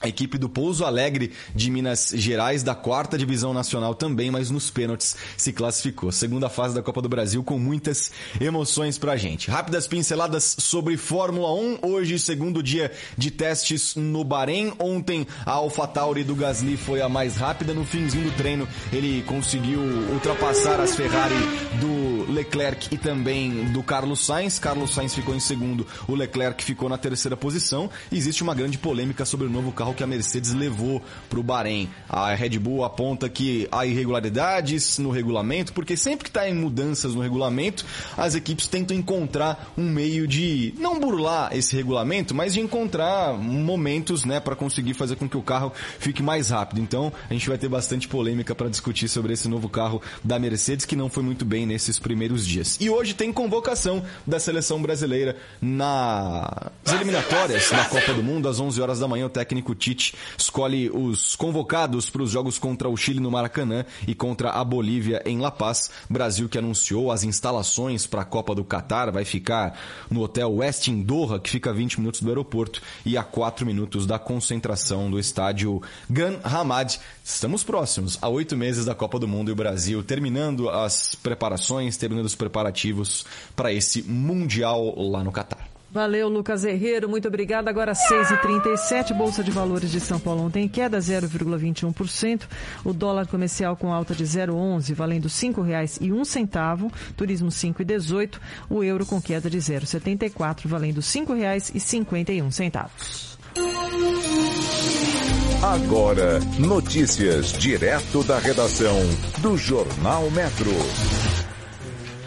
a equipe do Pouso Alegre de Minas Gerais, da quarta divisão nacional também, mas nos pênaltis se classificou. Segunda fase da Copa do Brasil com muitas emoções pra gente. Rápidas pinceladas sobre Fórmula 1. Hoje, segundo dia de testes no Bahrein. Ontem, a AlphaTauri do Gasly foi a mais rápida. No finzinho do treino, ele conseguiu ultrapassar as Ferrari do Leclerc e também do Carlos Sainz. Carlos Sainz ficou em segundo, o Leclerc ficou na terceira posição. Existe uma grande polêmica sobre o novo carro carro que a Mercedes levou para o Bahrein. A Red Bull aponta que há irregularidades no regulamento, porque sempre que está em mudanças no regulamento, as equipes tentam encontrar um meio de não burlar esse regulamento, mas de encontrar momentos né, para conseguir fazer com que o carro fique mais rápido. Então a gente vai ter bastante polêmica para discutir sobre esse novo carro da Mercedes, que não foi muito bem nesses primeiros dias. E hoje tem convocação da seleção brasileira nas eliminatórias da Copa do Mundo, às 11 horas da manhã. O técnico Tite escolhe os convocados para os jogos contra o Chile no Maracanã e contra a Bolívia em La Paz. Brasil que anunciou as instalações para a Copa do Catar vai ficar no hotel West Doha, que fica a 20 minutos do aeroporto e a 4 minutos da concentração do estádio Gan Hamad. Estamos próximos a oito meses da Copa do Mundo e o Brasil terminando as preparações, terminando os preparativos para esse Mundial lá no Catar. Valeu, Lucas Herreiro. Muito obrigado. Agora 6h37, Bolsa de Valores de São Paulo ontem queda 0,21%. O dólar comercial com alta de 0,11, valendo R$ 5,01. Turismo 5,18. O euro com queda de 0,74, valendo R$ 5,51. Agora, notícias direto da redação do Jornal Metro.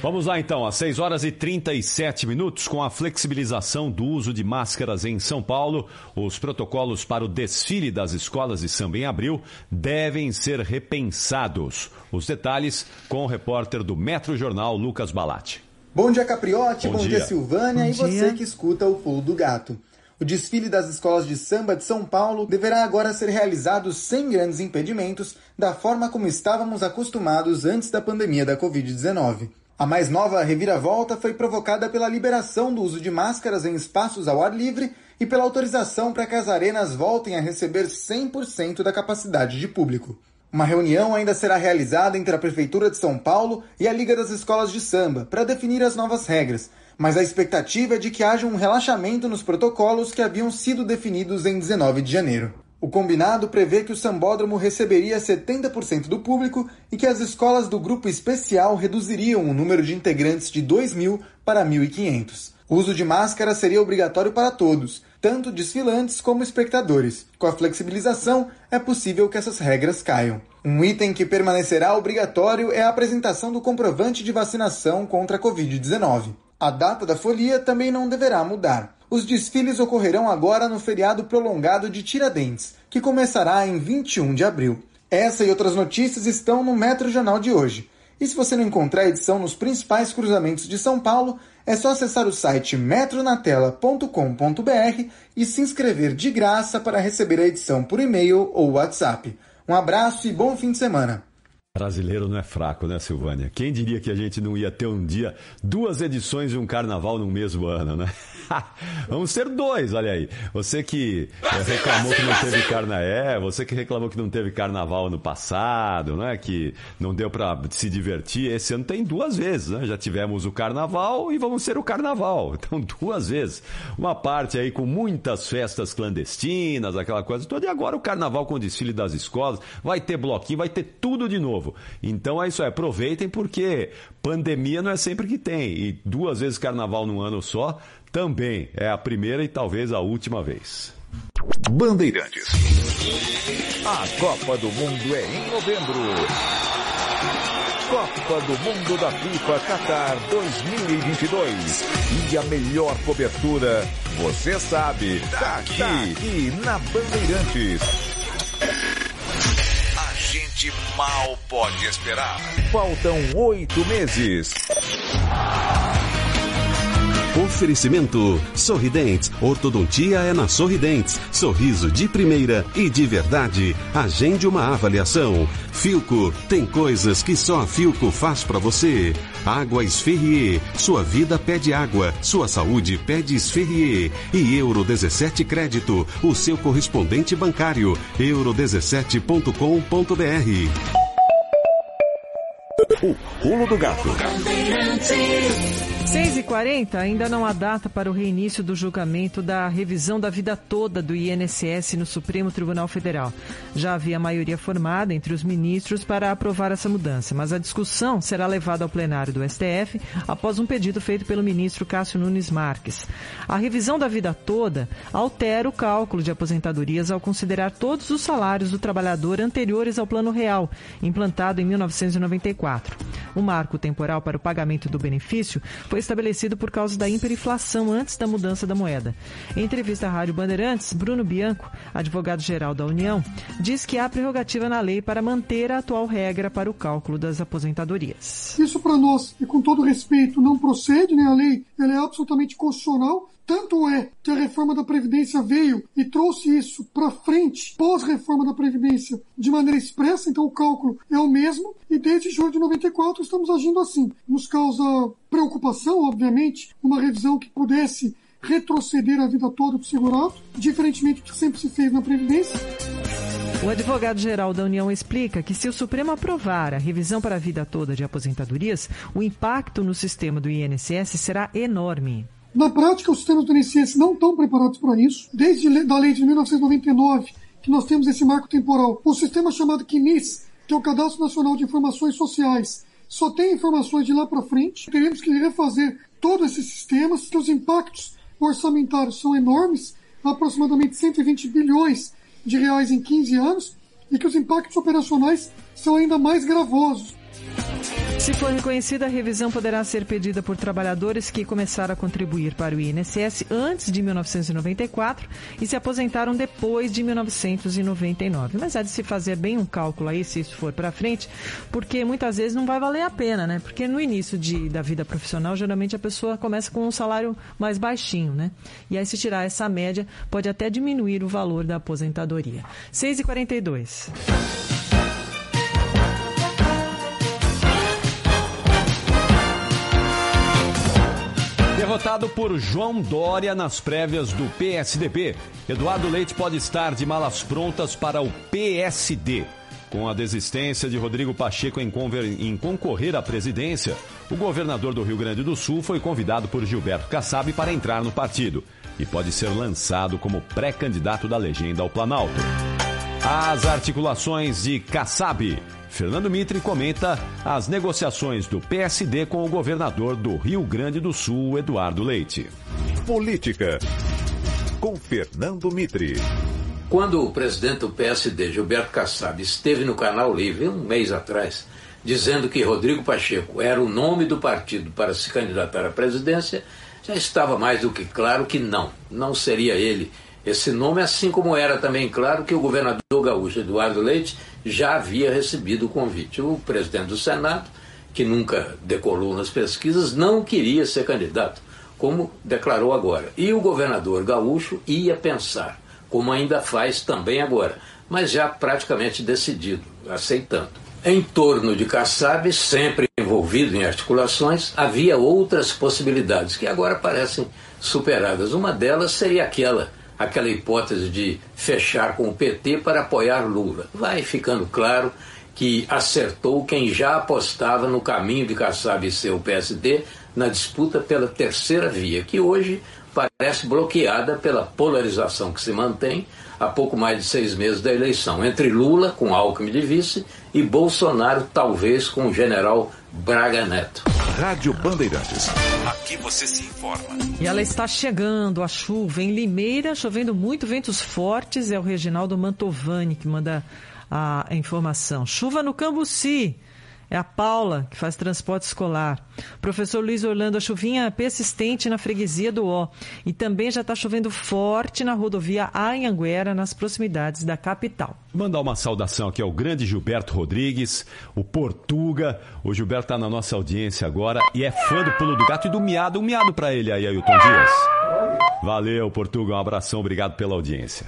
Vamos lá então, às 6 horas e 37 minutos, com a flexibilização do uso de máscaras em São Paulo, os protocolos para o desfile das escolas de samba em abril devem ser repensados. Os detalhes com o repórter do Metro Jornal, Lucas Balatti. Bom dia, Capriotti. Bom, Bom dia, dia. Silvânia. Bom e você dia. que escuta o Pulo do Gato. O desfile das escolas de samba de São Paulo deverá agora ser realizado sem grandes impedimentos, da forma como estávamos acostumados antes da pandemia da Covid-19. A mais nova reviravolta foi provocada pela liberação do uso de máscaras em espaços ao ar livre e pela autorização para que as arenas voltem a receber 100% da capacidade de público. Uma reunião ainda será realizada entre a Prefeitura de São Paulo e a Liga das Escolas de Samba para definir as novas regras, mas a expectativa é de que haja um relaxamento nos protocolos que haviam sido definidos em 19 de janeiro. O combinado prevê que o sambódromo receberia 70% do público e que as escolas do grupo especial reduziriam o número de integrantes de 2 mil para 1.500. O uso de máscara seria obrigatório para todos, tanto desfilantes como espectadores. Com a flexibilização, é possível que essas regras caiam. Um item que permanecerá obrigatório é a apresentação do comprovante de vacinação contra a Covid-19. A data da folia também não deverá mudar. Os desfiles ocorrerão agora no feriado prolongado de Tiradentes, que começará em 21 de abril. Essa e outras notícias estão no Metro Jornal de hoje. E se você não encontrar a edição nos principais cruzamentos de São Paulo, é só acessar o site metronatela.com.br e se inscrever de graça para receber a edição por e-mail ou WhatsApp. Um abraço e bom fim de semana. Brasileiro não é fraco, né, Silvânia? Quem diria que a gente não ia ter um dia duas edições de um carnaval no mesmo ano, né? Vamos ter dois, olha aí. Você que eh, reclamou que não teve carnaé, você que reclamou que não teve carnaval ano passado, né? Que não deu para se divertir. Esse ano tem duas vezes, né? Já tivemos o carnaval e vamos ter o carnaval. Então, duas vezes. Uma parte aí com muitas festas clandestinas, aquela coisa toda. E agora o carnaval com o desfile das escolas. Vai ter bloquinho, vai ter tudo de novo. Então é isso aí. Aproveitem porque pandemia não é sempre que tem. E duas vezes carnaval num ano só também é a primeira e talvez a última vez. Bandeirantes. A Copa do Mundo é em novembro. Copa do Mundo da FIFA Qatar 2022. E a melhor cobertura, você sabe, tá aqui, tá aqui na Bandeirantes. Mal pode esperar. Faltam oito meses. Oferecimento Sorridentes. Ortodontia é na Sorridentes. Sorriso de primeira e de verdade. Agende uma avaliação. Filco. Tem coisas que só a Filco faz pra você. Água Esferrier. Sua vida pede água, sua saúde pede Esferrier. E Euro 17 Crédito, o seu correspondente bancário. euro17.com.br. O pulo do gato. 6h40, ainda não há data para o reinício do julgamento da revisão da vida toda do INSS no Supremo Tribunal Federal. Já havia maioria formada entre os ministros para aprovar essa mudança, mas a discussão será levada ao plenário do STF após um pedido feito pelo ministro Cássio Nunes Marques. A revisão da vida toda altera o cálculo de aposentadorias ao considerar todos os salários do trabalhador anteriores ao Plano Real, implantado em 1994. O marco temporal para o pagamento do benefício foi estabelecido por causa da hiperinflação antes da mudança da moeda. Em entrevista à Rádio Bandeirantes, Bruno Bianco, advogado-geral da União, diz que há prerrogativa na lei para manter a atual regra para o cálculo das aposentadorias. Isso para nós, e com todo respeito, não procede, né? A lei ela é absolutamente constitucional. Tanto é que a reforma da Previdência veio e trouxe isso para frente, pós-reforma da Previdência, de maneira expressa, então o cálculo é o mesmo, e desde julho de 94 estamos agindo assim. Nos causa preocupação, obviamente, uma revisão que pudesse retroceder a vida toda do segurado, diferentemente do que sempre se fez na Previdência. O advogado-geral da União explica que se o Supremo aprovar a revisão para a vida toda de aposentadorias, o impacto no sistema do INSS será enorme. Na prática, os sistemas INSS não estão preparados para isso. Desde a lei de 1999, que nós temos esse marco temporal, o sistema chamado CNIS, que é o Cadastro Nacional de Informações Sociais, só tem informações de lá para frente. Teremos que refazer todos esses sistemas, que os impactos orçamentários são enormes, aproximadamente 120 bilhões de reais em 15 anos, e que os impactos operacionais são ainda mais gravosos. Se for reconhecida, a revisão poderá ser pedida por trabalhadores que começaram a contribuir para o INSS antes de 1994 e se aposentaram depois de 1999. Mas há de se fazer bem um cálculo aí, se isso for para frente, porque muitas vezes não vai valer a pena, né? Porque no início de, da vida profissional, geralmente a pessoa começa com um salário mais baixinho, né? E aí, se tirar essa média, pode até diminuir o valor da aposentadoria. 6h42. Derrotado por João Dória nas prévias do PSDB, Eduardo Leite pode estar de malas prontas para o PSD. Com a desistência de Rodrigo Pacheco em, em, concorrer à presidência, o governador do Rio Grande do Sul foi convidado por Gilberto Kassab para entrar no partido e pode ser lançado como pré-candidato da legenda ao Planalto. As articulações de Kassab Fernando Mitre comenta as negociações do PSD com o governador do Rio Grande do Sul, Eduardo Leite. Política. Com Fernando Mitre. Quando o presidente do PSD, Gilberto Kassab, esteve no Canal Livre um mês atrás, dizendo que Rodrigo Pacheco era o nome do partido para se candidatar à presidência, já estava mais do que claro que não, não seria ele esse nome, assim como era também claro que o governador gaúcho Eduardo Leite já havia recebido o convite. O presidente do Senado, que nunca decolou nas pesquisas, não queria ser candidato, como declarou agora. E o governador gaúcho ia pensar, como ainda faz também agora, mas já praticamente decidido, aceitando. Em torno de Kassab, sempre envolvido em articulações, havia outras possibilidades que agora parecem superadas. Uma delas seria aquela aquela hipótese de fechar com o PT para apoiar Lula. Vai ficando claro que acertou quem já apostava no caminho de Kassab e seu PSD na disputa pela terceira via, que hoje parece bloqueada pela polarização que se mantém há pouco mais de seis meses da eleição, entre Lula, com Alckmin de vice, e Bolsonaro, talvez com o general Braga Neto. Rádio Bandeirantes. Aqui você se informa. E ela está chegando, a chuva em Limeira, chovendo muito, ventos fortes. É o Reginaldo Mantovani que manda a informação. Chuva no Cambuci. É a Paula, que faz transporte escolar. Professor Luiz Orlando, a chuvinha persistente na freguesia do Ó. E também já está chovendo forte na rodovia Anhanguera, nas proximidades da capital. Mandar uma saudação aqui ao grande Gilberto Rodrigues, o Portuga. O Gilberto está na nossa audiência agora e é fã do Pulo do Gato e do Miado. Um miado para ele aí, Ailton Dias. Valeu, Portuga. Um abração, obrigado pela audiência.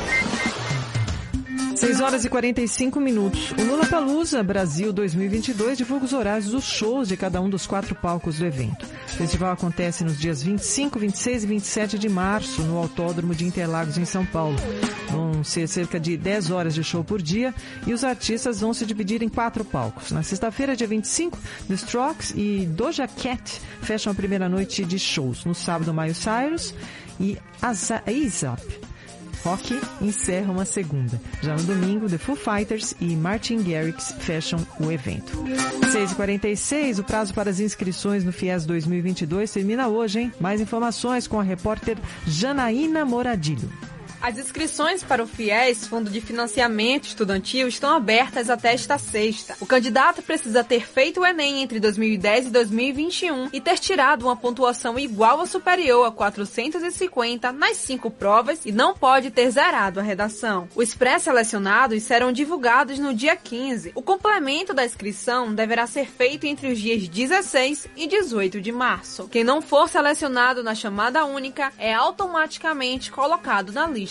6 horas e 45 minutos. O Lula Palusa Brasil 2022 divulga os horários dos shows de cada um dos quatro palcos do evento. O festival acontece nos dias 25, 26 e 27 de março no Autódromo de Interlagos, em São Paulo. Vão ser cerca de 10 horas de show por dia e os artistas vão se dividir em quatro palcos. Na sexta-feira, dia 25, The Strokes e Doja Cat fecham a primeira noite de shows. No sábado, Maio Cyrus e ASAP. Rock encerra uma segunda. Já no domingo, The Foo Fighters e Martin Garrix fecham o evento. 6h46, o prazo para as inscrições no FIES 2022 termina hoje, hein? Mais informações com a repórter Janaína Moradilho. As inscrições para o FIES, Fundo de Financiamento Estudantil, estão abertas até esta sexta. O candidato precisa ter feito o Enem entre 2010 e 2021 e ter tirado uma pontuação igual ou superior a 450 nas cinco provas e não pode ter zerado a redação. Os pré-selecionados serão divulgados no dia 15. O complemento da inscrição deverá ser feito entre os dias 16 e 18 de março. Quem não for selecionado na chamada única é automaticamente colocado na lista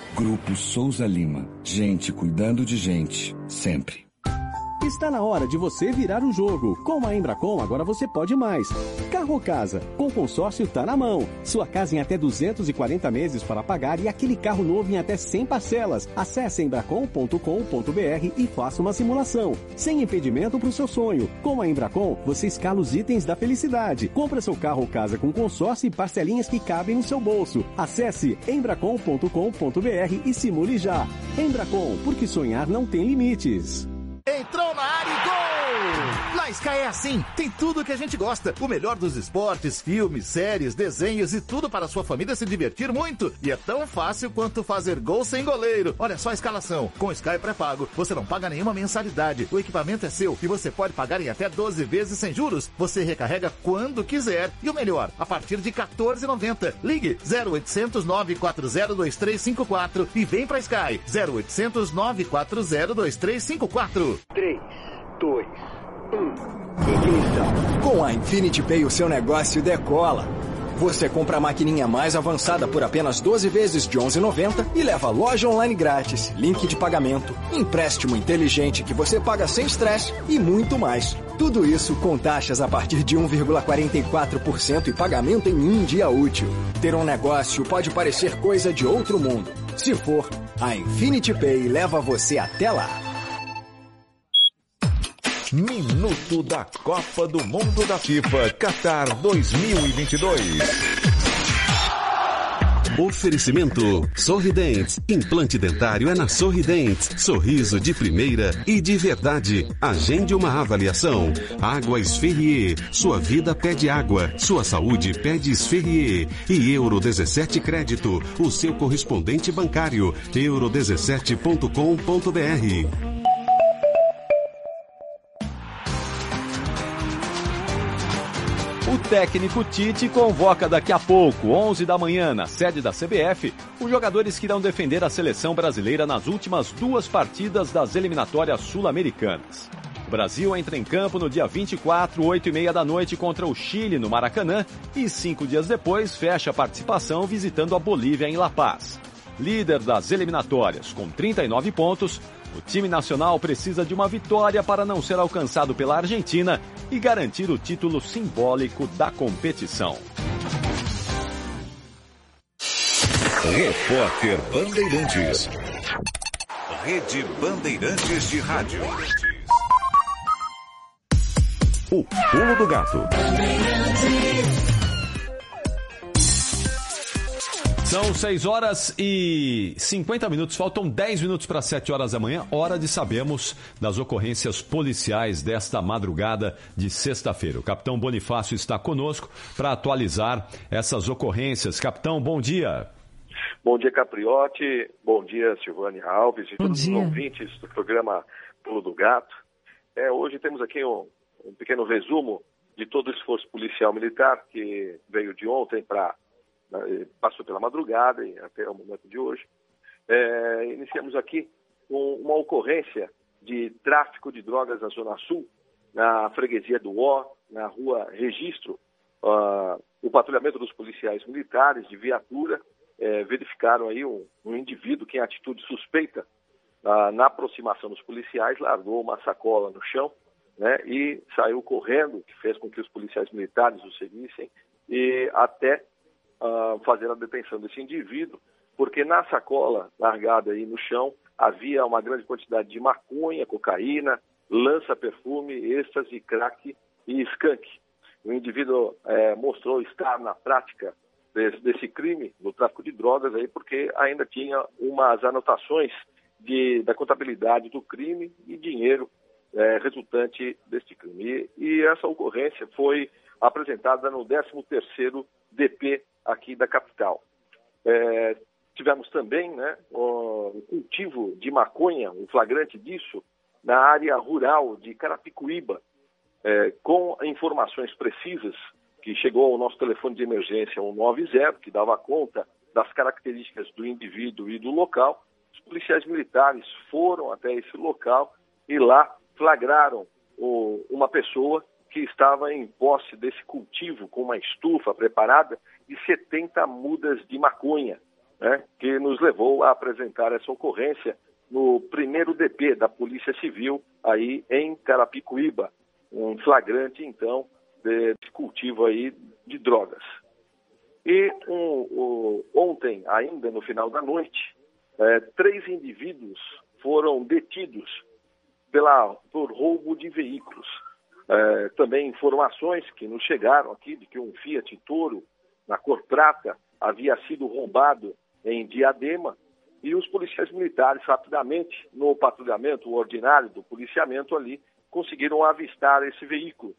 Grupo Souza Lima. Gente cuidando de gente, sempre. Está na hora de você virar o jogo. Com a Embracon, agora você pode mais. Carro ou casa? Com consórcio tá na mão. Sua casa em até 240 meses para pagar e aquele carro novo em até 100 parcelas. Acesse embracon.com.br e faça uma simulação. Sem impedimento para o seu sonho. Com a Embracon, você escala os itens da felicidade. Compra seu carro ou casa com consórcio e parcelinhas que cabem no seu bolso. Acesse embracon.com.br e simule já. Embracon, porque sonhar não tem limites. Entrou na área e gol! Sky é assim, tem tudo que a gente gosta. O melhor dos esportes, filmes, séries, desenhos e tudo para sua família se divertir muito. E é tão fácil quanto fazer gol sem goleiro. Olha só a escalação. Com Sky pré-pago, você não paga nenhuma mensalidade. O equipamento é seu e você pode pagar em até 12 vezes sem juros. Você recarrega quando quiser. E o melhor, a partir de 14,90. Ligue 0800 940 2354 e vem pra Sky. 0800 940 2354. 3, 2, 1. Com a Infinity Pay, o seu negócio decola. Você compra a maquininha mais avançada por apenas 12 vezes de 11,90 e leva loja online grátis, link de pagamento, empréstimo inteligente que você paga sem estresse e muito mais. Tudo isso com taxas a partir de 1,44% e pagamento em um dia útil. Ter um negócio pode parecer coisa de outro mundo. Se for, a Infinity Pay leva você até lá. Minuto da Copa do Mundo da FIFA Qatar 2022. Oferecimento Sorridentes. Implante dentário é na Sorridentes. Sorriso de primeira e de verdade. Agende uma avaliação. Água Esferrier. Sua vida pede água. Sua saúde pede Esferrier. E Euro 17 Crédito. O seu correspondente bancário. euro17.com.br. O técnico Tite convoca daqui a pouco, 11 da manhã, na sede da CBF, os jogadores que irão defender a seleção brasileira nas últimas duas partidas das eliminatórias sul-americanas. O Brasil entra em campo no dia 24, 8 e meia da noite contra o Chile no Maracanã e cinco dias depois fecha a participação visitando a Bolívia em La Paz. Líder das eliminatórias, com 39 pontos, o time nacional precisa de uma vitória para não ser alcançado pela Argentina e garantir o título simbólico da competição. Repórter Bandeirantes. Rede Bandeirantes de Rádio. O pulo do gato. São 6 horas e 50 minutos, faltam 10 minutos para 7 horas da manhã, hora de sabermos das ocorrências policiais desta madrugada de sexta-feira. O capitão Bonifácio está conosco para atualizar essas ocorrências. Capitão, bom dia. Bom dia, Capriotti. Bom dia, Silvane Alves e Bom todos dia. os ouvintes do programa Pulo do Gato. É, hoje temos aqui um, um pequeno resumo de todo o esforço policial militar que veio de ontem para passou pela madrugada e até o momento de hoje. É, iniciamos aqui com uma ocorrência de tráfico de drogas na Zona Sul, na freguesia do Ó, na rua Registro. Ah, o patrulhamento dos policiais militares de viatura eh, verificaram aí um, um indivíduo que em atitude suspeita ah, na aproximação dos policiais largou uma sacola no chão né, e saiu correndo, que fez com que os policiais militares o seguissem e até ah, fazer a detenção desse indivíduo, porque na sacola largada aí no chão havia uma grande quantidade de maconha, cocaína, lança-perfume, êxtase, crack e skunk. O indivíduo eh, mostrou estar na prática desse, desse crime, do tráfico de drogas, aí, porque ainda tinha umas anotações de, da contabilidade do crime e dinheiro eh, resultante deste crime. E, e essa ocorrência foi apresentada no 13º DP aqui da capital. Eh, tivemos também né, o cultivo de maconha, um flagrante disso, na área rural de Carapicuíba, eh, com informações precisas que chegou ao nosso telefone de emergência 190, que dava conta das características do indivíduo e do local. Os policiais militares foram até esse local e lá flagraram o- uma pessoa que estava em posse desse cultivo com uma estufa preparada e 70 mudas de maconha, né, que nos levou a apresentar essa ocorrência no primeiro DP da Polícia Civil aí em Carapicuíba, um flagrante então de, de cultivo aí de drogas. E um, ontem, ainda no final da noite, eh, três indivíduos foram detidos pela, por roubo de veículos. Eh, também informações que nos chegaram aqui de que um Fiat Toro, na cor prata, havia sido roubado em Diadema e os policiais militares, rapidamente, no patrulhamento ordinário do policiamento ali, conseguiram avistar esse veículo.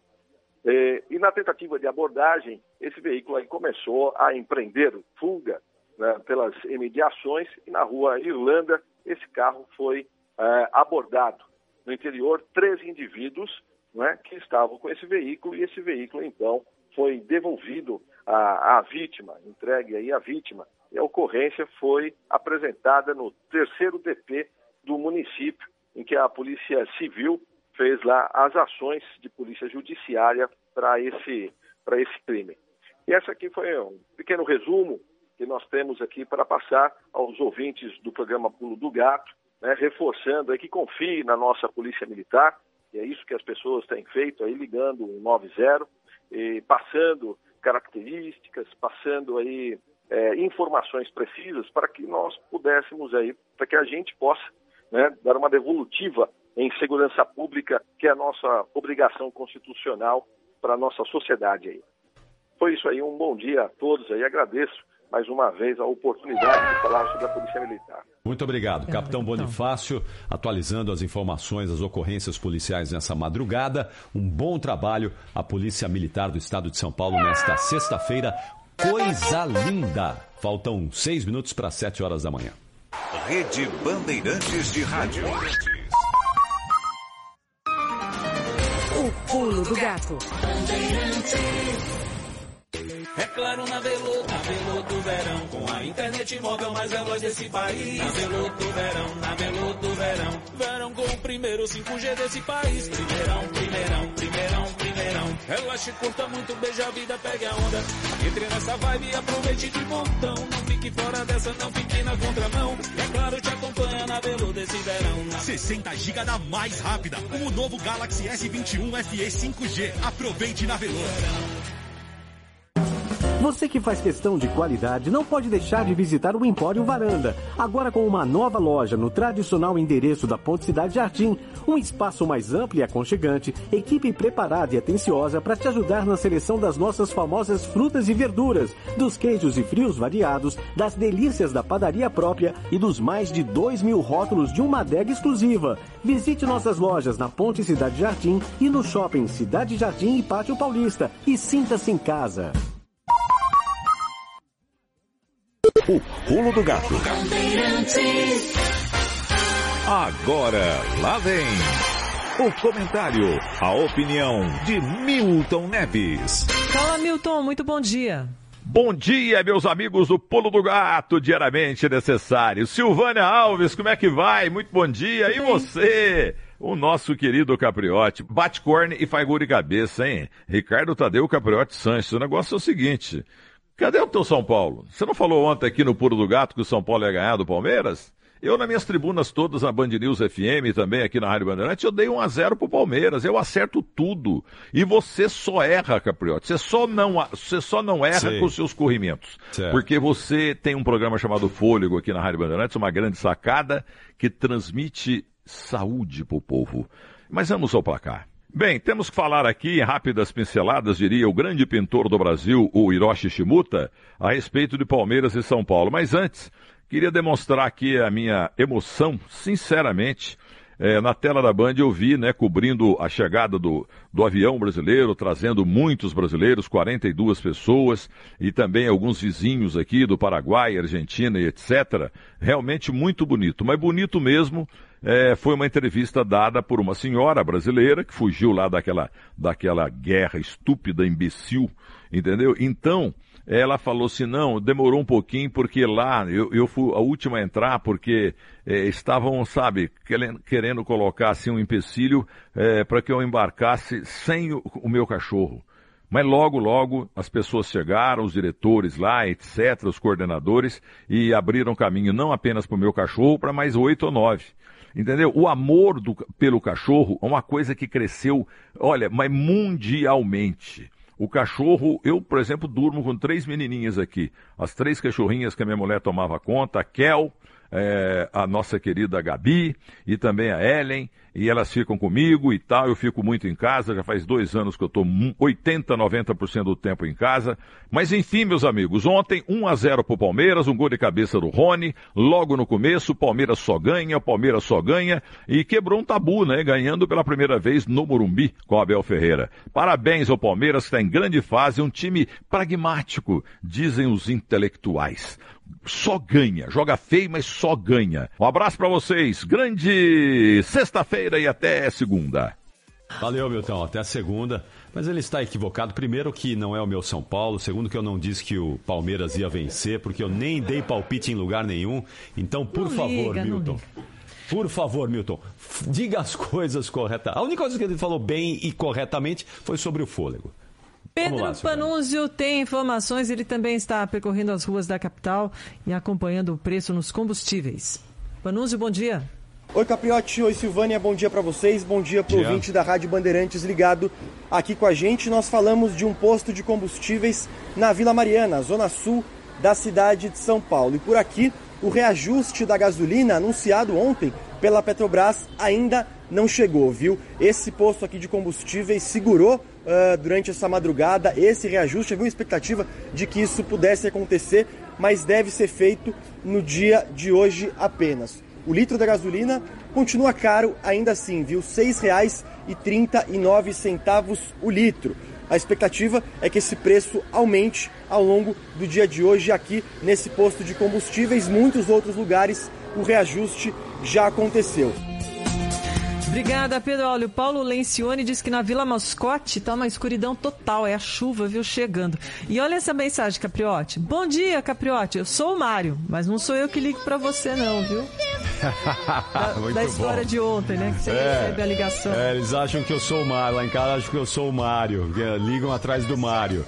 Eh, e na tentativa de abordagem, esse veículo aí começou a empreender fuga né, pelas imediações e na rua Irlanda esse carro foi eh, abordado. No interior, três indivíduos né, que estavam com esse veículo e esse veículo então foi devolvido à vítima, entregue aí à vítima. E a ocorrência foi apresentada no terceiro DP do município, em que a Polícia Civil fez lá as ações de polícia judiciária para esse, esse crime. E essa aqui foi um pequeno resumo que nós temos aqui para passar aos ouvintes do programa Pulo do Gato, né, reforçando aí que confie na nossa Polícia Militar, e é isso que as pessoas têm feito aí, ligando o 90 e passando características, passando aí é, informações precisas para que nós pudéssemos aí, para que a gente possa né, dar uma devolutiva em segurança pública, que é a nossa obrigação constitucional para a nossa sociedade aí. Foi isso aí, um bom dia a todos aí, agradeço mais uma vez a oportunidade de falar sobre a Polícia Militar. Muito obrigado, Capitão Bonifácio, atualizando as informações, as ocorrências policiais nessa madrugada. Um bom trabalho à Polícia Militar do Estado de São Paulo nesta sexta-feira. Coisa linda! Faltam seis minutos para sete horas da manhã. Rede Bandeirantes de Rádio. O pulo do gato. É claro, na Veloto, na Veloto Verão, com a internet móvel mais veloz desse país. Na Veloto Verão, na Veloto Verão, verão com o primeiro 5G desse país. Primeirão, primeirão, primeirão, primeirão. Relaxe, curta muito, beija a vida, pegue a onda. Entre nessa vibe e aproveite de montão. Não fique fora dessa, não fique na contramão. É claro, te acompanha na Veloto desse verão. Na 60 GB da mais rápida. O novo Galaxy S21 FE 5G. Aproveite na Veloso. Você que faz questão de qualidade não pode deixar de visitar o Empório Varanda. Agora com uma nova loja no tradicional endereço da Ponte Cidade Jardim. Um espaço mais amplo e aconchegante, equipe preparada e atenciosa para te ajudar na seleção das nossas famosas frutas e verduras, dos queijos e frios variados, das delícias da padaria própria e dos mais de 2 mil rótulos de uma adega exclusiva. Visite nossas lojas na Ponte Cidade Jardim e no shopping Cidade Jardim e Pátio Paulista e sinta-se em casa. O pulo do gato. Agora, lá vem o comentário, a opinião de Milton Neves. Fala, Milton, muito bom dia. Bom dia, meus amigos do Pulo do Gato, diariamente necessário. Silvânia Alves, como é que vai? Muito bom dia. E você? O nosso querido Capriote. Bate corne e faz gol de cabeça, hein? Ricardo Tadeu Capriote Sanches. O negócio é o seguinte. Cadê o teu São Paulo? Você não falou ontem aqui no Puro do Gato que o São Paulo ia ganhar do Palmeiras? Eu, nas minhas tribunas todas, na Band News FM e também aqui na Rádio Bandeirantes, eu dei um a zero pro Palmeiras. Eu acerto tudo. E você só erra, Capriote. Você só não, você só não erra Sim. com os seus corrimentos. Certo. Porque você tem um programa chamado Fôlego aqui na Rádio Bandeirantes, uma grande sacada que transmite saúde pro povo. Mas vamos ao placar. Bem, temos que falar aqui, em rápidas pinceladas, diria o grande pintor do Brasil, o Hiroshi Shimuta, a respeito de Palmeiras e São Paulo. Mas antes, queria demonstrar aqui a minha emoção, sinceramente. É, na tela da Band eu vi, né, cobrindo a chegada do, do avião brasileiro, trazendo muitos brasileiros, 42 pessoas, e também alguns vizinhos aqui do Paraguai, Argentina e etc. Realmente muito bonito, mas bonito mesmo é, foi uma entrevista dada por uma senhora brasileira que fugiu lá daquela, daquela guerra estúpida, imbecil, entendeu? Então, ela falou assim, não, demorou um pouquinho porque lá eu, eu fui a última a entrar porque é, estavam, sabe, querendo, colocar assim um empecilho é, para que eu embarcasse sem o, o meu cachorro. Mas logo, logo as pessoas chegaram, os diretores lá, etc., os coordenadores, e abriram caminho não apenas para o meu cachorro, para mais oito ou nove. Entendeu? O amor do- pelo cachorro é uma coisa que cresceu, olha, mas mundialmente. O cachorro, eu, por exemplo, durmo com três menininhas aqui. As três cachorrinhas que a minha mulher tomava conta, a Kel, eh, a nossa querida Gabi e também a Ellen, e elas ficam comigo e tal. Eu fico muito em casa, já faz dois anos que eu estou 80, 90% do tempo em casa. Mas enfim, meus amigos, ontem 1 a 0 pro Palmeiras, um gol de cabeça do Rony, logo no começo, o Palmeiras só ganha, o Palmeiras só ganha, e quebrou um tabu, né? Ganhando pela primeira vez no Morumbi com Abel Ferreira. Parabéns ao Palmeiras, que está em grande fase, um time pragmático, dizem os intelectuais só ganha. Joga feio, mas só ganha. Um abraço pra vocês. Grande sexta-feira e até segunda. Valeu, Milton. Até a segunda. Mas ele está equivocado. Primeiro, que não é o meu São Paulo. Segundo, que eu não disse que o Palmeiras ia vencer, porque eu nem dei palpite em lugar nenhum. Então, por Não favor, liga, Milton. Por favor, Milton, diga as coisas corretas. A única coisa que ele falou bem e corretamente foi sobre o fôlego. Pedro lá. Panunzio tem informações, ele também está percorrendo as ruas da capital e acompanhando o preço nos combustíveis. Panunzio, bom dia. Oi Capriotti, oi Silvânia, bom dia para vocês, bom dia pro Dia. ouvinte da Rádio Bandeirantes ligado aqui com a gente. Nós falamos de um posto de combustíveis na Vila Mariana, zona sul da cidade de São Paulo. E por aqui, o reajuste da gasolina anunciado ontem pela Petrobras ainda não chegou, viu? Esse posto aqui de combustíveis segurou ah, durante essa madrugada esse reajuste. Havia uma expectativa de que isso pudesse acontecer, mas deve ser feito no dia de hoje apenas. O litro da gasolina continua caro ainda assim, viu? R$ 6,39 o litro. A expectativa é que esse preço aumente ao longo do dia de hoje aqui nesse posto de combustíveis. Muitos outros lugares o reajuste já aconteceu. Obrigada, Pedro. Olha, o Paulo Lencioni diz que na Vila Mascote tá uma escuridão total, é a chuva, viu, chegando. E olha essa mensagem, Capriote. Bom dia, Capriote. Eu sou o Mário, mas não sou eu que ligo pra você, não, viu? Da, da história bom. de ontem, né? Que você recebe a ligação. É, eles acham que eu sou o Mário. Lá em casa acham que eu sou o Mário. que Ligam atrás do Mário.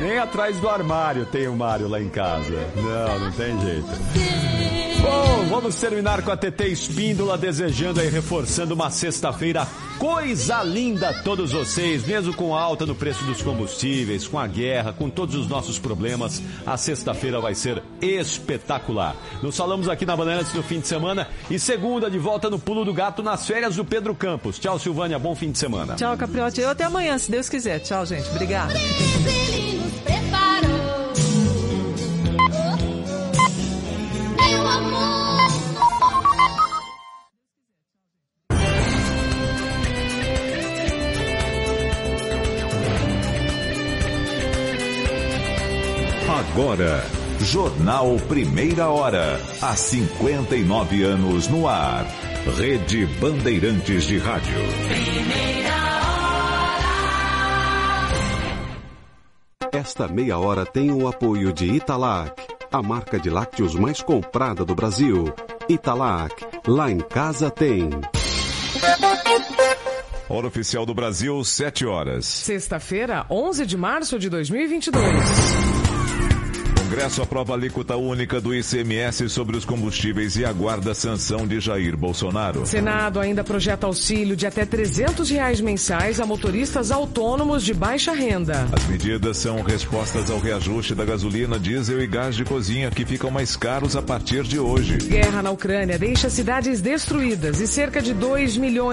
Nem atrás do armário tem o Mário lá em casa. Não, não tem jeito. Bom, vamos terminar com a TT Espíndola desejando e reforçando uma sexta-feira coisa linda a todos vocês, mesmo com a alta no preço dos combustíveis, com a guerra, com todos os nossos problemas, a sexta-feira vai ser espetacular. Nos falamos aqui na Bandeirantes no fim de semana e segunda de volta no Pulo do Gato nas férias do Pedro Campos. Tchau, Silvânia, bom fim de semana. Tchau, Capriote. Eu até amanhã, se Deus quiser. Tchau, gente. Obrigada. Agora, Jornal Primeira Hora. Há 59 anos no ar. Rede Bandeirantes de Rádio. Esta meia hora tem o apoio de Italac, a marca de lácteos mais comprada do Brasil. Italac, lá em casa tem. Hora oficial do Brasil, 7 horas. Sexta-feira, 11 de março de 2022. Congresso aprova a alíquota única do ICMS sobre os combustíveis e aguarda a sanção de Jair Bolsonaro. Senado ainda projeta auxílio de até 300 reais mensais a motoristas autônomos de baixa renda. As medidas são respostas ao reajuste da gasolina, diesel e gás de cozinha que ficam mais caros a partir de hoje. Guerra na Ucrânia deixa cidades destruídas e cerca de 2 milhões